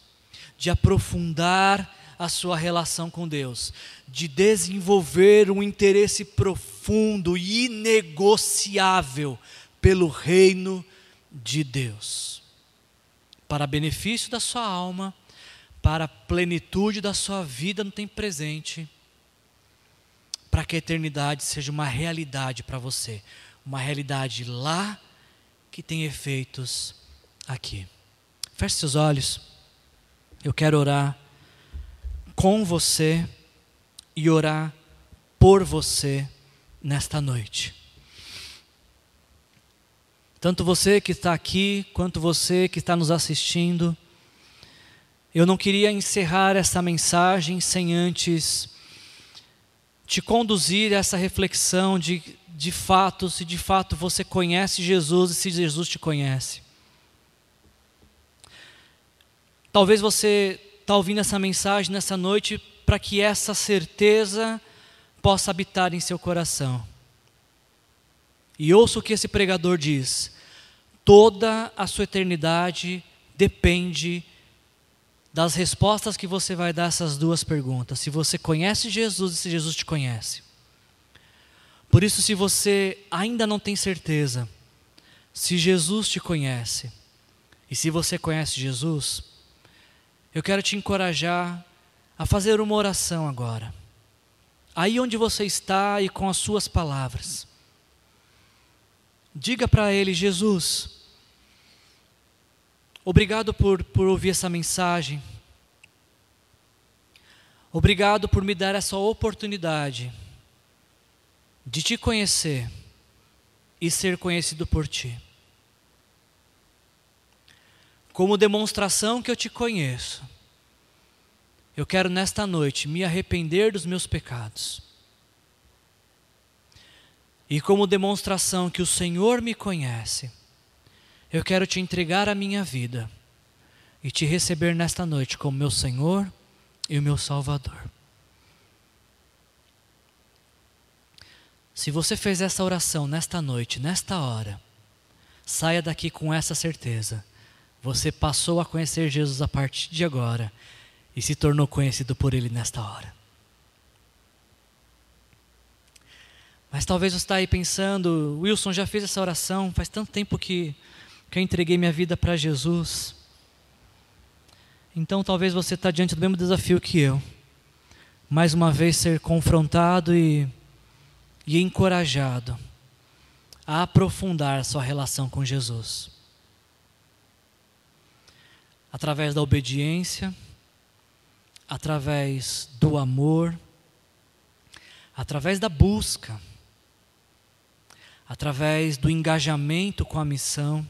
de aprofundar a sua relação com Deus, de desenvolver um interesse profundo e inegociável pelo reino de Deus, para benefício da sua alma, para plenitude da sua vida no tempo presente, para que a eternidade seja uma realidade para você, uma realidade lá que tem efeitos aqui. Feche seus olhos, eu quero orar com você e orar por você nesta noite. Tanto você que está aqui, quanto você que está nos assistindo, eu não queria encerrar essa mensagem sem antes te conduzir a essa reflexão de, de fato, se de fato você conhece Jesus e se Jesus te conhece. Talvez você está ouvindo essa mensagem nessa noite para que essa certeza possa habitar em seu coração. E ouça o que esse pregador diz: toda a sua eternidade depende das respostas que você vai dar a essas duas perguntas. Se você conhece Jesus e se Jesus te conhece. Por isso, se você ainda não tem certeza, se Jesus te conhece, e se você conhece Jesus, eu quero te encorajar a fazer uma oração agora. Aí onde você está e com as suas palavras. Diga para Ele, Jesus, obrigado por, por ouvir essa mensagem. Obrigado por me dar essa oportunidade de te conhecer e ser conhecido por ti. Como demonstração que eu te conheço, eu quero nesta noite me arrepender dos meus pecados. E como demonstração que o Senhor me conhece, eu quero te entregar a minha vida e te receber nesta noite como meu Senhor e o meu Salvador. Se você fez essa oração nesta noite, nesta hora, saia daqui com essa certeza. Você passou a conhecer Jesus a partir de agora e se tornou conhecido por Ele nesta hora. Mas talvez você está aí pensando, Wilson já fez essa oração, faz tanto tempo que, que eu entreguei minha vida para Jesus. Então talvez você está diante do mesmo desafio que eu. Mais uma vez ser confrontado e, e encorajado a aprofundar sua relação com Jesus. Através da obediência, através do amor, através da busca, através do engajamento com a missão.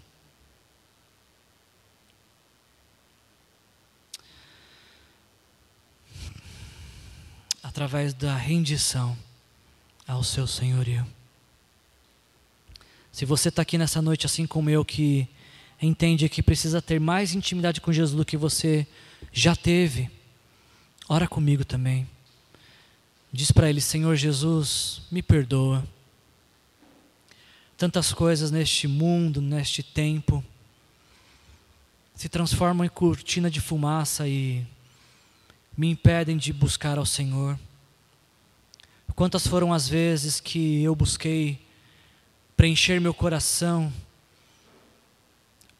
Através da rendição ao seu senhorio. Se você está aqui nessa noite, assim como eu, que entende que precisa ter mais intimidade com Jesus do que você já teve, Ora comigo também. Diz para ele: Senhor Jesus, me perdoa. Tantas coisas neste mundo, neste tempo, se transformam em cortina de fumaça e me impedem de buscar ao Senhor. Quantas foram as vezes que eu busquei preencher meu coração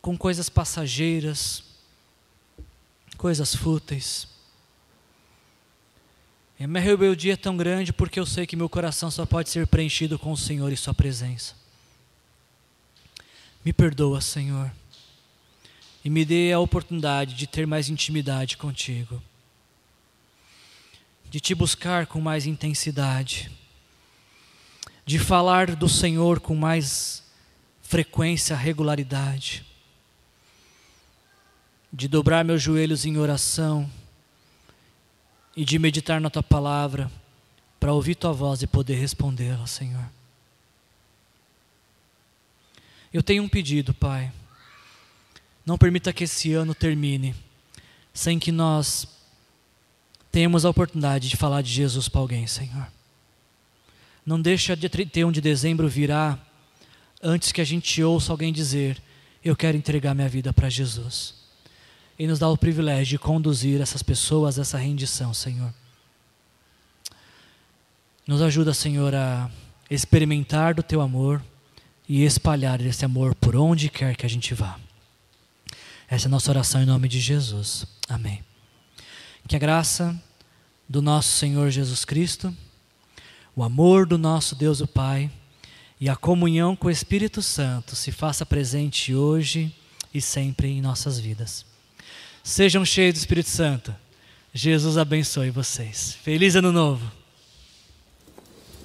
com coisas passageiras, coisas fúteis. E minha rebeldia é tão grande porque eu sei que meu coração só pode ser preenchido com o Senhor e Sua presença. Me perdoa, Senhor, e me dê a oportunidade de ter mais intimidade contigo, de te buscar com mais intensidade, de falar do Senhor com mais frequência, regularidade, de dobrar meus joelhos em oração e de meditar na tua palavra para ouvir tua voz e poder respondê-la, Senhor. Eu tenho um pedido, Pai. Não permita que esse ano termine sem que nós tenhamos a oportunidade de falar de Jesus para alguém, Senhor. Não deixa dia 31 de dezembro virar antes que a gente ouça alguém dizer: Eu quero entregar minha vida para Jesus e nos dá o privilégio de conduzir essas pessoas a essa rendição, Senhor. Nos ajuda, Senhor, a experimentar do teu amor e espalhar esse amor por onde quer que a gente vá. Essa é a nossa oração em nome de Jesus. Amém. Que a graça do nosso Senhor Jesus Cristo, o amor do nosso Deus o Pai e a comunhão com o Espírito Santo se faça presente hoje e sempre em nossas vidas. Sejam cheios do Espírito Santo. Jesus abençoe vocês. Feliz Ano Novo.